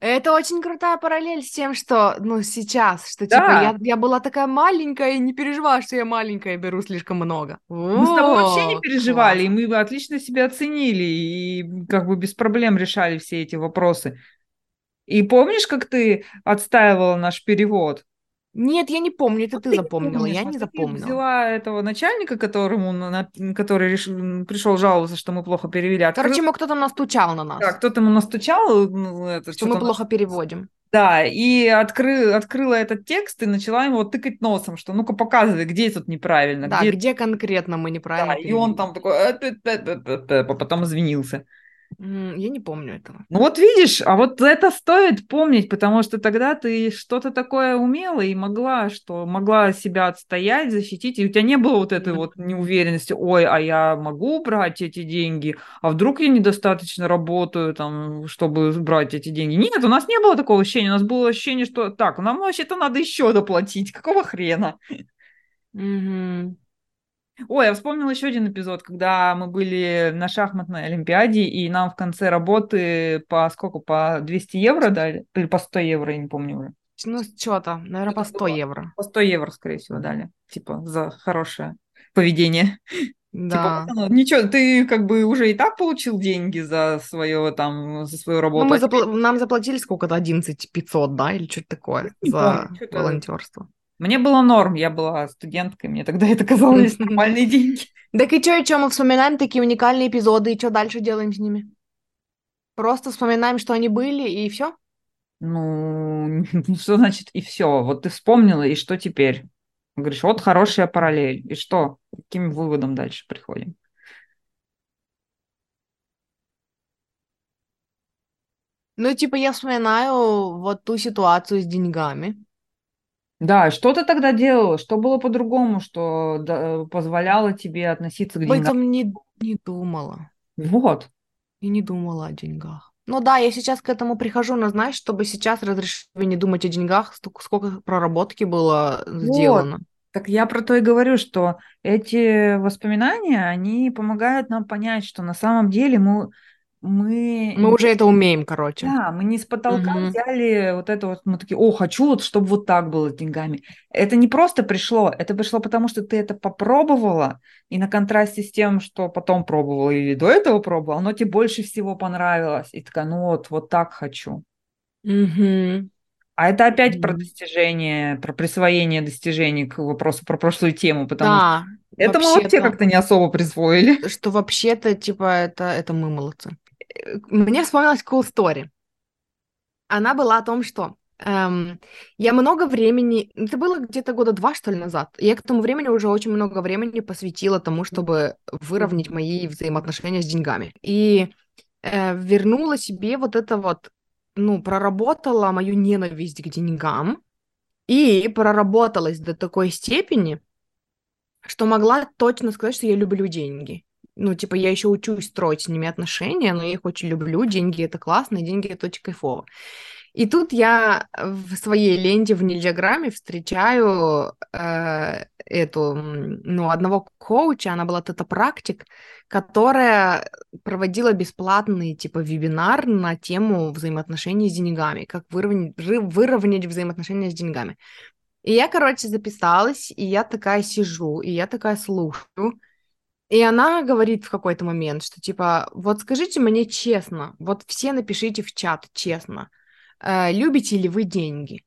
Это очень крутая параллель с тем, что, ну, сейчас, что, типа, Да. я, я была такая маленькая и не переживала, что я маленькая и беру слишком много. Мы с тобой вообще не переживали, и мы отлично себя оценили, и как бы без проблем решали все эти вопросы. И помнишь, как ты отстаивала наш перевод? Нет, я не помню, это Вот ты ты не запомнила, помнишь, я вот не ты запомнила. взяла этого начальника, которому, на- который реш- пришел жаловаться, что мы плохо перевели. Открыл- Короче, ему кто-то настучал на нас, да, кто-то ему настучал, ну, это, что мы что-то плохо переводим. Да, и откры, открыла этот текст и начала ему тыкать носом, что ну-ка показывай, где тут неправильно, Да, где... где конкретно мы Да, неправильно и он там такой, «Э, пэ, пэ, пэ, пэ, пэ», а потом извинился. Я не помню этого. Ну вот видишь, а вот это стоит помнить, потому что тогда ты что-то такое умела и могла, что могла себя отстоять, защитить, и у тебя не было вот этой вот неуверенности, ой, а я могу брать эти деньги, а вдруг я недостаточно работаю, там, чтобы брать эти деньги. Нет, у нас не было такого ощущения, у нас было ощущение, что так, нам вообще-то надо еще доплатить, какого хрена? Мгм. Ой, я вспомнила еще один эпизод, когда мы были на шахматной олимпиаде, и нам в конце работы по сколько, по 200 евро дали? Или по 100 евро, я не помню уже. Ну, что-то, наверное, по Что-то 100 было. евро. По 100 евро, скорее всего, дали. Типа, за хорошее поведение. Типа, Да. вот оно, ничего, ты как бы уже и так получил деньги за свое там, за свою Ну, работу. мы а запла- нам заплатили сколько-то, 11 500, да, или что-то такое Не за помню, волонтерство. Мне было норм, я была студенткой, мне тогда это казалось нормальные деньги. Так и что, и что, мы вспоминаем такие уникальные эпизоды, и что дальше делаем с ними? Просто вспоминаем, что они были, и все? Ну, что значит и все? Вот ты вспомнила, и что теперь? Говоришь, вот хорошая параллель. И что? Каким выводом дальше приходим? Ну, типа, я вспоминаю вот ту ситуацию с деньгами. Да, что ты тогда делала? Что было по-другому, что да, позволяло тебе относиться к Об деньгам? этом не, не думала. Вот. И не думала о деньгах. Ну да, я сейчас к этому прихожу, но знаешь, чтобы сейчас разрешить себе не думать о деньгах, сколько проработки было сделано. Так я про то и говорю, что эти воспоминания, они помогают нам понять, что на самом деле мы мы... Мы уже это умеем, короче. Да, мы не с потолка Мгм. взяли вот это вот, мы такие, о, хочу вот, чтобы вот так было с деньгами. Это не просто пришло, это пришло потому, что ты это попробовала, и на контрасте с тем, что потом пробовала или до этого пробовала, оно тебе больше всего понравилось. И такая, ну вот, вот так хочу. Мгм. А это опять про Мгм. достижение, про присвоение достижений к вопросу про прошлую тему, потому что Да, это мы вообще как-то не особо присвоили. что вообще-то, типа, это, это мы молодцы. Мне вспомнилась cool story. Она была о том, что эм, я много времени, это было где-то года два, что ли, назад. Я к тому времени уже очень много времени посвятила тому, чтобы выровнять мои взаимоотношения с деньгами. И э, вернула себе вот это вот, ну, проработала мою ненависть к деньгам и проработалась до такой степени, что могла точно сказать, что я люблю деньги. Ну, типа, я еще учусь строить с ними отношения, но я их очень люблю. Деньги это классно, деньги это очень кайфово. И тут я в своей ленте в Нильджаграме встречаю э, эту, ну, одного коуча, она была тета-практик, которая проводила бесплатный, типа, вебинар на тему взаимоотношений с деньгами, как выровнять, выровнять взаимоотношения с деньгами. И я, короче, записалась, и я такая сижу, и я такая слушаю, и она говорит в какой-то момент, что типа, вот скажите мне честно, вот все напишите в чат честно, э, любите ли вы деньги?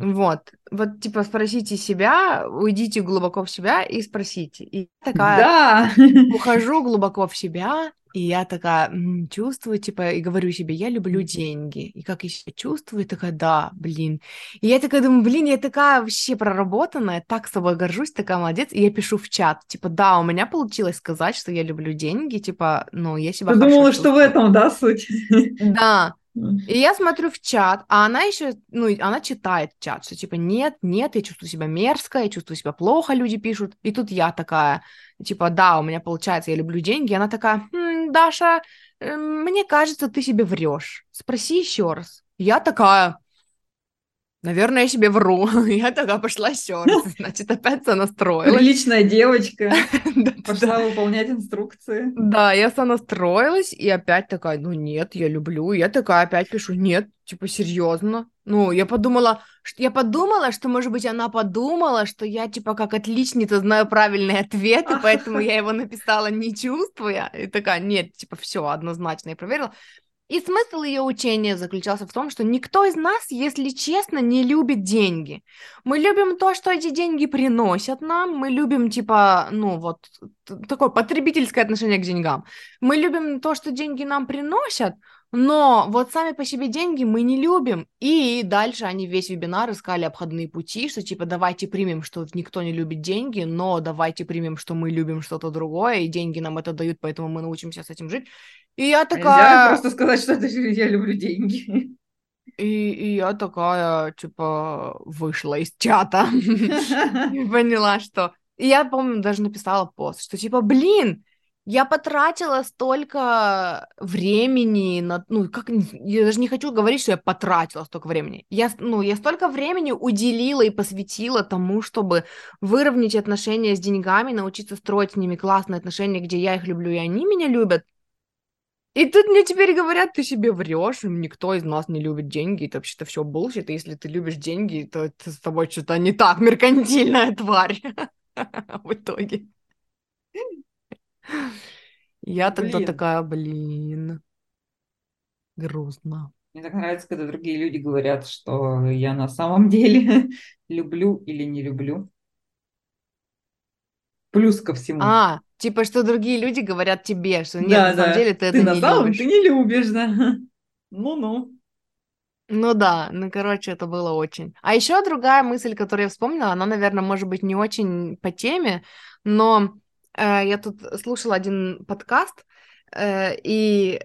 Вот, вот типа спросите себя, уйдите глубоко в себя и спросите. И я такая Да. ухожу глубоко в себя, и я такая м, чувствую, типа, и говорю себе, я люблю деньги. И как я себя чувствую, такая, да, блин. И я такая думаю, блин, я такая вообще проработанная, так собой горжусь, такая молодец. И я пишу в чат, типа, да, у меня получилось сказать, что я люблю деньги, типа, ну, я себя Ты думала, что в чувствую. этом, да, суть? Да, и я смотрю в чат, а она еще, ну, она читает чат, что типа нет, нет, я чувствую себя мерзко, я чувствую себя плохо, люди пишут. И тут я такая, типа, да, у меня получается, я люблю деньги. И она такая, «Хм, Даша, э, мне кажется, ты себе врешь. Спроси еще раз. Я такая, наверное, я себе вру. Я такая пошла раз. Значит, опять сонастроилась. Приличная девочка. Пошла выполнять инструкции. Да, я сонастроилась, и опять такая, ну нет, я люблю. Я такая опять пишу, нет, типа, серьезно. Ну, я подумала, я подумала, что, может быть, она подумала, что я, типа, как отличница знаю правильный ответ, и поэтому я его написала не чувствуя. И такая, нет, типа, все, однозначно, я проверила. И смысл ее учения заключался в том, что никто из нас, если честно, не любит деньги. Мы любим то, что эти деньги приносят нам, мы любим, типа, ну, вот, такое потребительское отношение к деньгам. Мы любим то, что деньги нам приносят, но вот сами по себе деньги мы не любим. И дальше они весь вебинар искали обходные пути, что типа давайте примем, что никто не любит деньги, но давайте примем, что мы любим что-то другое, и деньги нам это дают, поэтому мы научимся с этим жить. И я А Нельзя такая... просто сказать, что это я люблю деньги. И, и я такая, типа, вышла из чата. Поняла, что... И я, помню, даже написала пост, что, типа, блин, я потратила столько времени на... Ну, как... Я даже не хочу говорить, что я потратила столько времени. Я, ну, я столько времени уделила и посвятила тому, чтобы выровнять отношения с деньгами, научиться строить с ними классные отношения, где я их люблю, и они меня любят. И тут мне теперь говорят, ты себе врешь, никто из нас не любит деньги, это вообще-то все bullshit, и если ты любишь деньги, то это с тобой что-то не так, меркантильная тварь в итоге. Я тогда такая, блин, грустно. Мне так нравится, когда другие люди говорят, что я на самом деле люблю или не люблю. Плюс ко всему. А, типа, что другие люди говорят тебе, что нет, Да, на самом да. деле ты Ты это на не самом любишь. ты не любишь, да. Ну-ну. Ну да, ну короче, это было очень. А еще другая мысль, которую я вспомнила, она, наверное, может быть не очень по теме, но э, я тут слушала один подкаст, э, и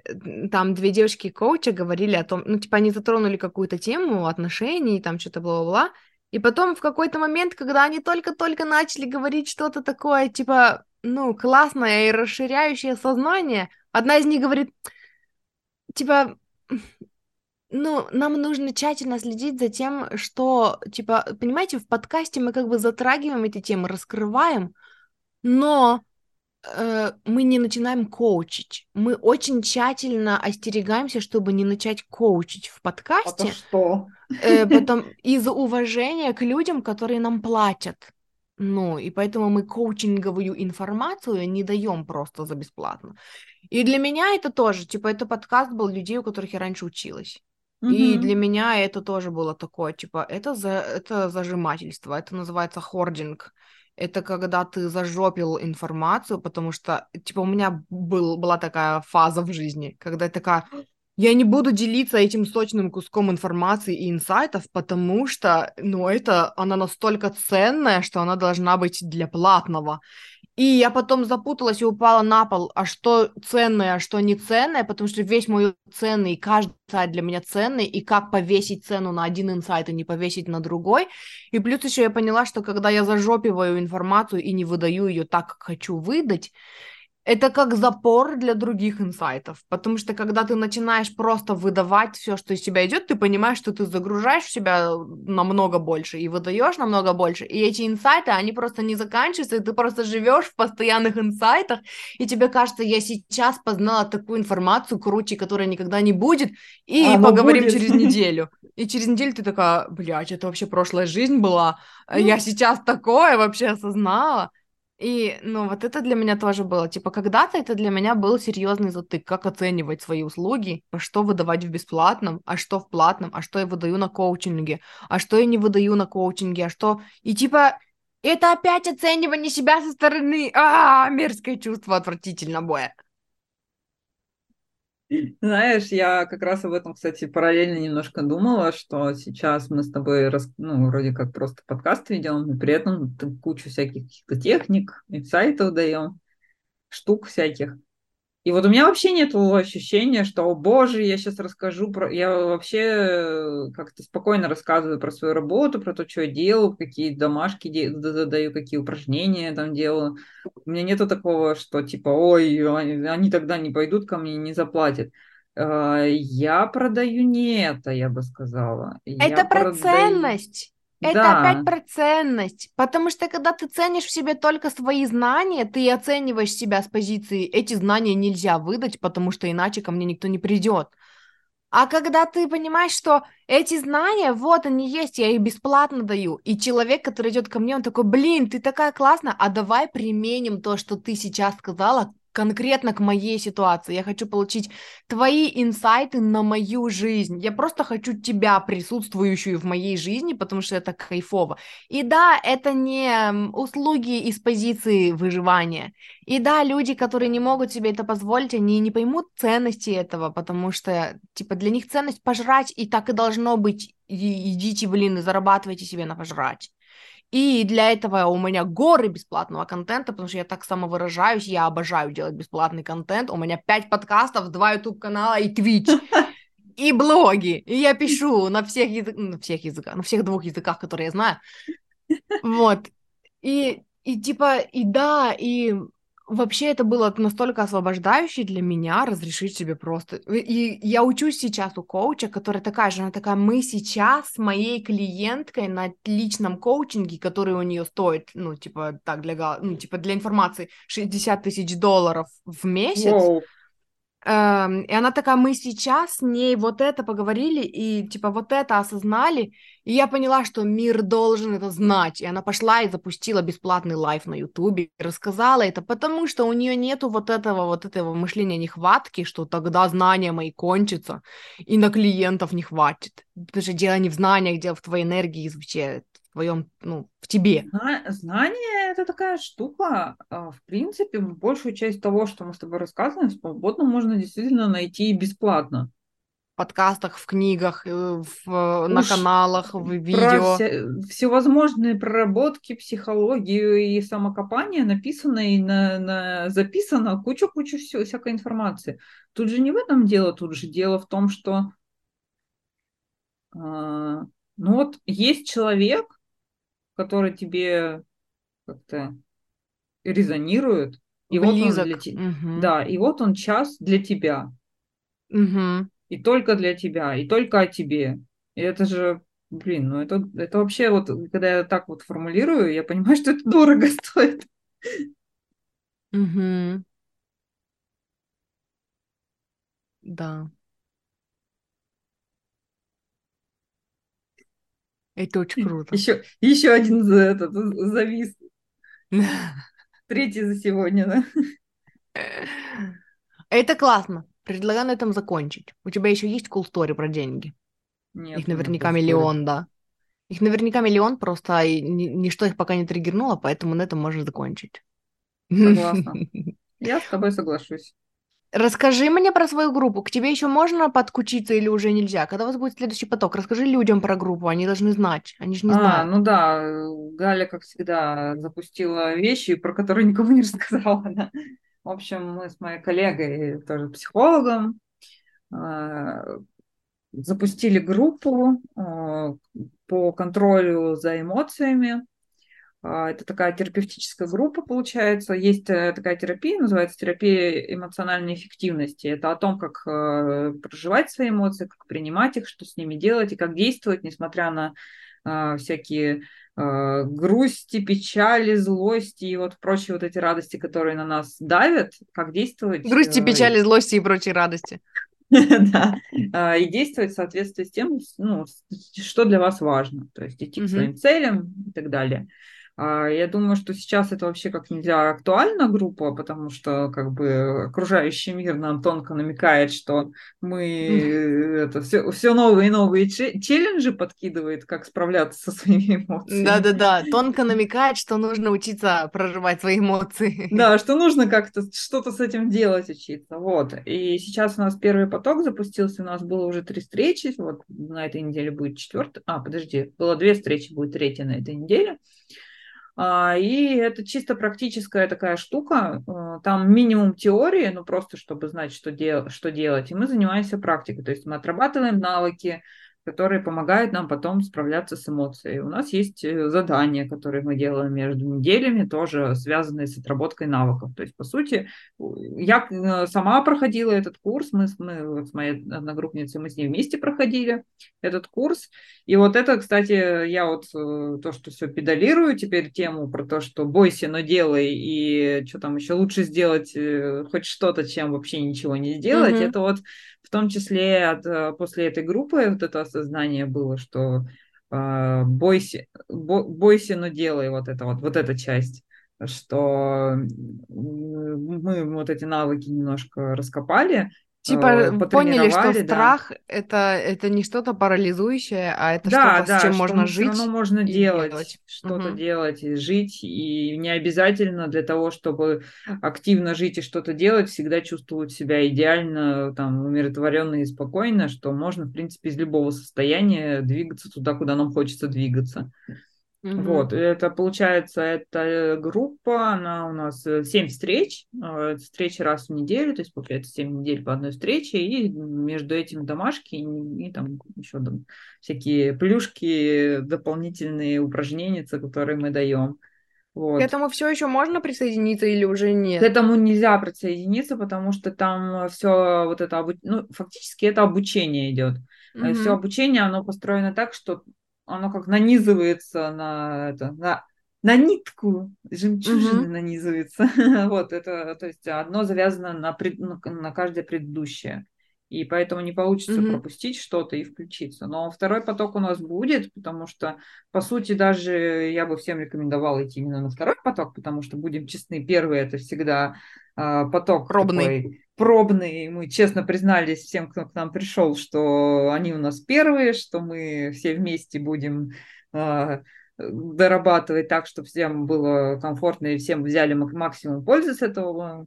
там две девочки-коуча говорили о том, ну типа они затронули какую-то тему отношений, там что-то бла-бла-бла, и потом в какой-то момент, когда они только-только начали говорить что-то такое, типа, ну, классное и расширяющее сознание, одна из них говорит, типа, ну, нам нужно тщательно следить за тем, что, типа, понимаете, в подкасте мы как бы затрагиваем эти темы, раскрываем, но э, мы не начинаем коучить. Мы очень тщательно остерегаемся, чтобы не начать коучить в подкасте. Это что? Э, потом из уважения к людям, которые нам платят. Ну, и поэтому мы коучинговую информацию не даем просто за бесплатно. И для меня это тоже, типа, это подкаст был людей, у которых я раньше училась. Mm-hmm. И для меня это тоже было такое, типа, это, за, это зажимательство, это называется хординг. Это когда ты зажопил информацию, потому что, типа, у меня был, была такая фаза в жизни, когда я такая, я не буду делиться этим сочным куском информации и инсайтов, потому что, ну, это, она настолько ценная, что она должна быть для платного. И я потом запуталась и упала на пол, а что ценное, а что не ценное, потому что весь мой ценный, каждый инсайт для меня ценный, и как повесить цену на один инсайт и не повесить на другой. И плюс еще я поняла, что когда я зажопиваю информацию и не выдаю ее так, как хочу выдать, это как запор для других инсайтов, потому что когда ты начинаешь просто выдавать все, что из тебя идет, ты понимаешь, что ты загружаешь себя намного больше и выдаешь намного больше, и эти инсайты, они просто не заканчиваются, и ты просто живешь в постоянных инсайтах, и тебе кажется, я сейчас познала такую информацию круче, которая никогда не будет, и а, поговорим будет. через неделю. И через неделю ты такая, блядь, это вообще прошлая жизнь была, ну... я сейчас такое вообще осознала. И, ну, вот это для меня тоже было. Типа, когда-то это для меня был серьезный затык, как оценивать свои услуги, что выдавать в бесплатном, а что в платном, а что я выдаю на коучинге, а что я не выдаю на коучинге, а что... И, типа, это опять оценивание себя со стороны. А, мерзкое чувство, отвратительно, боя. Знаешь, я как раз об этом, кстати, параллельно немножко думала, что сейчас мы с тобой, рас... ну, вроде как просто подкаст ведем, и при этом кучу всяких каких-то техник, инсайтов даем, штук всяких. И вот у меня вообще нет ощущения, что, о боже, я сейчас расскажу про... Я вообще э, как-то спокойно рассказываю про свою работу, про то, что я делаю, какие домашки задаю, какие упражнения там делаю. У меня нету такого, что типа, ой, они тогда не пойдут ко мне, не заплатят. Э, я продаю не это, я бы сказала. Это я про продаю... ценность. Это да. опять про ценность, потому что когда ты ценишь в себе только свои знания, ты оцениваешь себя с позиции «эти знания нельзя выдать, потому что иначе ко мне никто не придет». А когда ты понимаешь, что эти знания, вот они есть, я их бесплатно даю, и человек, который идет ко мне, он такой, блин, ты такая классная, а давай применим то, что ты сейчас сказала, конкретно к моей ситуации. Я хочу получить твои инсайты на мою жизнь. Я просто хочу тебя, присутствующую в моей жизни, потому что это кайфово. И да, это не услуги из позиции выживания. И да, люди, которые не могут себе это позволить, они не поймут ценности этого, потому что, типа, для них ценность пожрать, и так и должно быть. И идите, блин, и зарабатывайте себе на пожрать. И для этого у меня горы бесплатного контента, потому что я так самовыражаюсь, я обожаю делать бесплатный контент. У меня пять подкастов, два YouTube-канала и Twitch. И блоги. И я пишу на всех языках, на всех языках, на всех двух языках, которые я знаю. Вот. И, и типа, и да, и Вообще это было настолько освобождающе для меня разрешить себе просто... И я учусь сейчас у коуча, которая такая же, она такая, мы сейчас с моей клиенткой на личном коучинге, который у нее стоит, ну, типа, так, для, ну, типа, для информации 60 тысяч долларов в месяц, wow. Эм, и она такая, мы сейчас с ней вот это поговорили, и типа вот это осознали, и я поняла, что мир должен это знать. И она пошла и запустила бесплатный live на Ютубе, рассказала это, потому что у нее нету вот этого вот этого мышления нехватки, что тогда знания мои кончатся, и на клиентов не хватит. Потому что дело не в знаниях, дело в твоей энергии, вообще твоем, ну, в тебе. Знание – это такая штука. А, в принципе, большую часть того, что мы с тобой рассказываем, свободно можно действительно найти бесплатно. В подкастах, в книгах, э, в, на каналах, в видео. Все, всевозможные проработки, психологию и самокопание написано и на, на, записано кучу-кучу всякой информации. Тут же не в этом дело, тут же дело в том, что э, ну вот есть человек, который тебе как-то резонирует. И Близок. вот он для. Угу. Да, и вот он час для тебя. Угу. И только для тебя, и только о тебе. И это же, блин, ну это, это вообще вот, когда я так вот формулирую, я понимаю, что это дорого стоит. Угу. Да. Это очень круто. Еще, еще один за этот завис. Третий за сегодня, да? Это классно. Предлагаю на этом закончить. У тебя еще есть cool story про деньги? Нет, Их наверняка миллион, да. Их наверняка миллион, просто и ни- ничто их пока не триггернуло, поэтому на этом можно закончить. Согласна. Я с тобой соглашусь. Расскажи мне про свою группу. К тебе еще можно подключиться или уже нельзя? Когда у вас будет следующий поток? Расскажи людям про группу, они должны знать. Они же не А, знают. ну да, Галя, как всегда, запустила вещи, про которые никому не рассказала. да. В общем, мы с моей коллегой, тоже психологом, э, запустили группу э, по контролю за эмоциями. А, Это такая терапевтическая группа, получается. Есть э, такая терапия, называется терапия эмоциональной эффективности. Это о том, как э, проживать свои эмоции, как принимать их, что с ними делать и как действовать, несмотря на э, всякие э, грусти, печали, злости и вот прочие вот эти радости, которые на нас давят, как действовать. Грусти, э, печали, злости и прочие радости. Да, а, и действовать в соответствии с тем, ну, что для вас важно, то есть идти к своим целям и так далее. А, Я думаю, что сейчас это вообще как нельзя актуальна группа, потому что как бы окружающий мир нам тонко намекает, что мы это все, все новые и новые че- челленджи подкидывает, как справляться со своими эмоциями. Да-да-да, тонко намекает, что нужно учиться проживать свои эмоции. Да, что нужно как-то что-то с этим делать, учиться. Вот. И сейчас у нас первый поток запустился, у нас было уже три встречи, вот на этой неделе будет четвертая. А, подожди, было две встречи, будет третья на этой неделе. А, И это чисто практическая такая штука. э, Там минимум теории, ну просто чтобы знать, что, дел- что делать. И мы занимаемся практикой. То есть мы отрабатываем навыки, которые помогают нам потом справляться с эмоцией. У нас есть э, задания, которые мы делаем между неделями, тоже связанные с отработкой навыков. То есть, по сути, я э, сама проходила этот курс, мы, мы вот с моей одногруппницей, мы с ней вместе проходили этот курс. И вот это, кстати, я вот э, то, что все педалирую теперь тему про то, что бойся, но делай, и что там еще лучше сделать хоть что-то, чем вообще ничего не сделать. Мгм. Это вот в том числе от, э, после этой группы вот это осознание было, что э, бойся, бо- бойся, но делай вот это вот, вот эта часть что мы вот эти навыки немножко раскопали, Типа э, поняли, что да. страх это, это не что-то парализующее, а это Да, что-то, да, с чем что можно жить. равно можно делать, делать. что-то Мгм. делать и жить, и не обязательно для того, чтобы активно жить и что-то делать, всегда чувствовать себя идеально, там, умиротворенно и спокойно, что можно, в принципе, из любого состояния двигаться туда, куда нам хочется двигаться. Мгм. Вот, это получается, эта группа, она у нас э, семь встреч, э, встречи раз в неделю, то есть получается семь недель по одной встрече, и между этим домашки, и, и там еще там всякие плюшки, дополнительные упражнения, которые мы даем. К Вот. этому все еще можно присоединиться или уже К нет? этому нельзя присоединиться, потому что там все вот это, обу- ну, фактически это обучение идет. Все Мгм. обучение, оно построено так, что оно как нанизывается на это, на, на нитку, жемчужины Мгм. нанизывается. Вот это, то есть одно завязано на, пред- к- на каждое предыдущее. И поэтому не получится Мгм. пропустить что-то и включиться. Но второй поток у нас будет, потому что, по сути, даже я бы всем рекомендовала идти именно на второй поток, потому что, будем честны, первый это всегда а, поток Пробный. такой пробный. Мы честно признались всем, кто к нам пришел, что они у нас первые, что мы все вместе будем а, дорабатывать так, чтобы всем было комфортно и всем взяли мак- максимум пользы с этого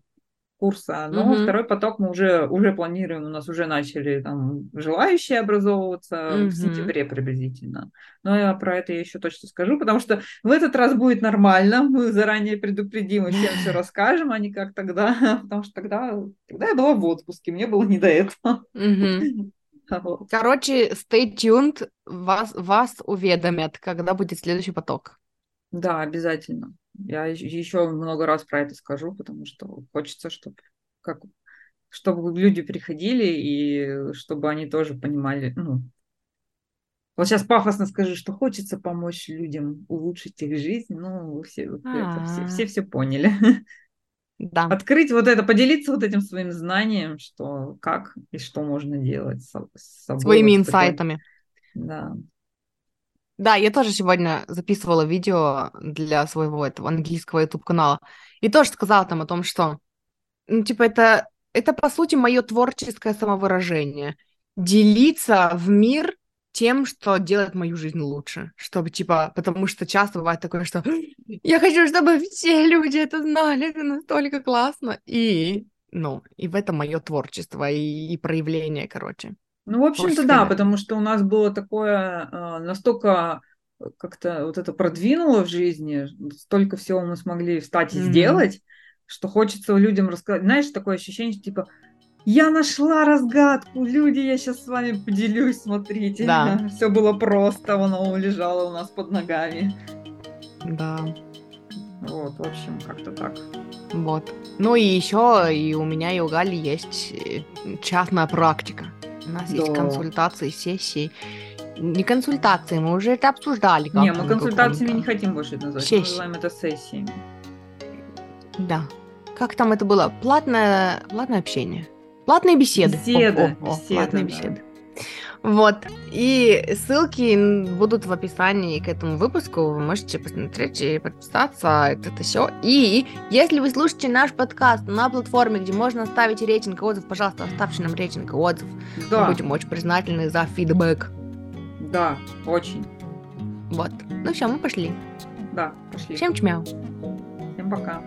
курса. Но Мгм. второй поток мы уже, уже планируем, у нас уже начали там желающие образовываться Мгм. в сентябре приблизительно. Но я про это я еще точно скажу, потому что в этот раз будет нормально, мы заранее предупредим и всем все расскажем, а не как тогда, потому что тогда, тогда я была в отпуске, мне было не до этого. Короче, stay tuned, вас, вас уведомят, когда будет следующий поток. Да, обязательно. Я еще много раз про это скажу, потому что хочется, чтобы как чтобы люди приходили и чтобы они тоже понимали, ну, вот сейчас пафосно скажу, что хочется помочь людям улучшить их жизнь, ну, все, это, все, все, А. все поняли. Да. Открыть вот это, поделиться вот этим своим знанием, что как и что можно делать с, с собой. Своими вот такой- инсайтами. Да. Да, я тоже сегодня записывала видео для своего этого английского YouTube канала и тоже сказала там о том, что, ну, типа, это, это по сути мое творческое самовыражение. Делиться в мир тем, что делает мою жизнь лучше. Чтобы, типа, потому что часто бывает такое, что я хочу, чтобы все люди это знали, это настолько классно. И, ну, и в этом мое творчество и, и проявление, короче. Ну, в общем-то, да, потому что у нас было такое, э, настолько как-то вот это продвинуло в жизни, столько всего мы смогли встать и Мгм. сделать, что хочется людям рассказать. Знаешь, такое ощущение, что типа, я нашла разгадку, люди, я сейчас с вами поделюсь, смотрите. Да. Все было просто, оно лежало у нас под ногами. Да. Вот, в общем, как-то так. Вот. Ну и еще и у меня и у Гали есть э, частная практика. У нас есть Да. консультации, сессии. Не консультации, мы уже это обсуждали. не, мы консультациями не хотим больше это называть, мы Сессии. называем это сессиями. Да. Как там это было? Платное, платное общение. Платные беседы. О, Беседы, о, о, беседы, платные да. беседы. Вот. И ссылки будут в описании к этому выпуску. Вы можете посмотреть и подписаться. Это все. И если вы слушаете наш подкаст на платформе, где можно оставить рейтинг и отзыв, пожалуйста, оставьте нам рейтинг и отзыв. Мы Да, будем очень признательны за фидбэк. да, очень. Вот. Ну все, мы пошли. Да, пошли. Всем чмяу. Всем пока.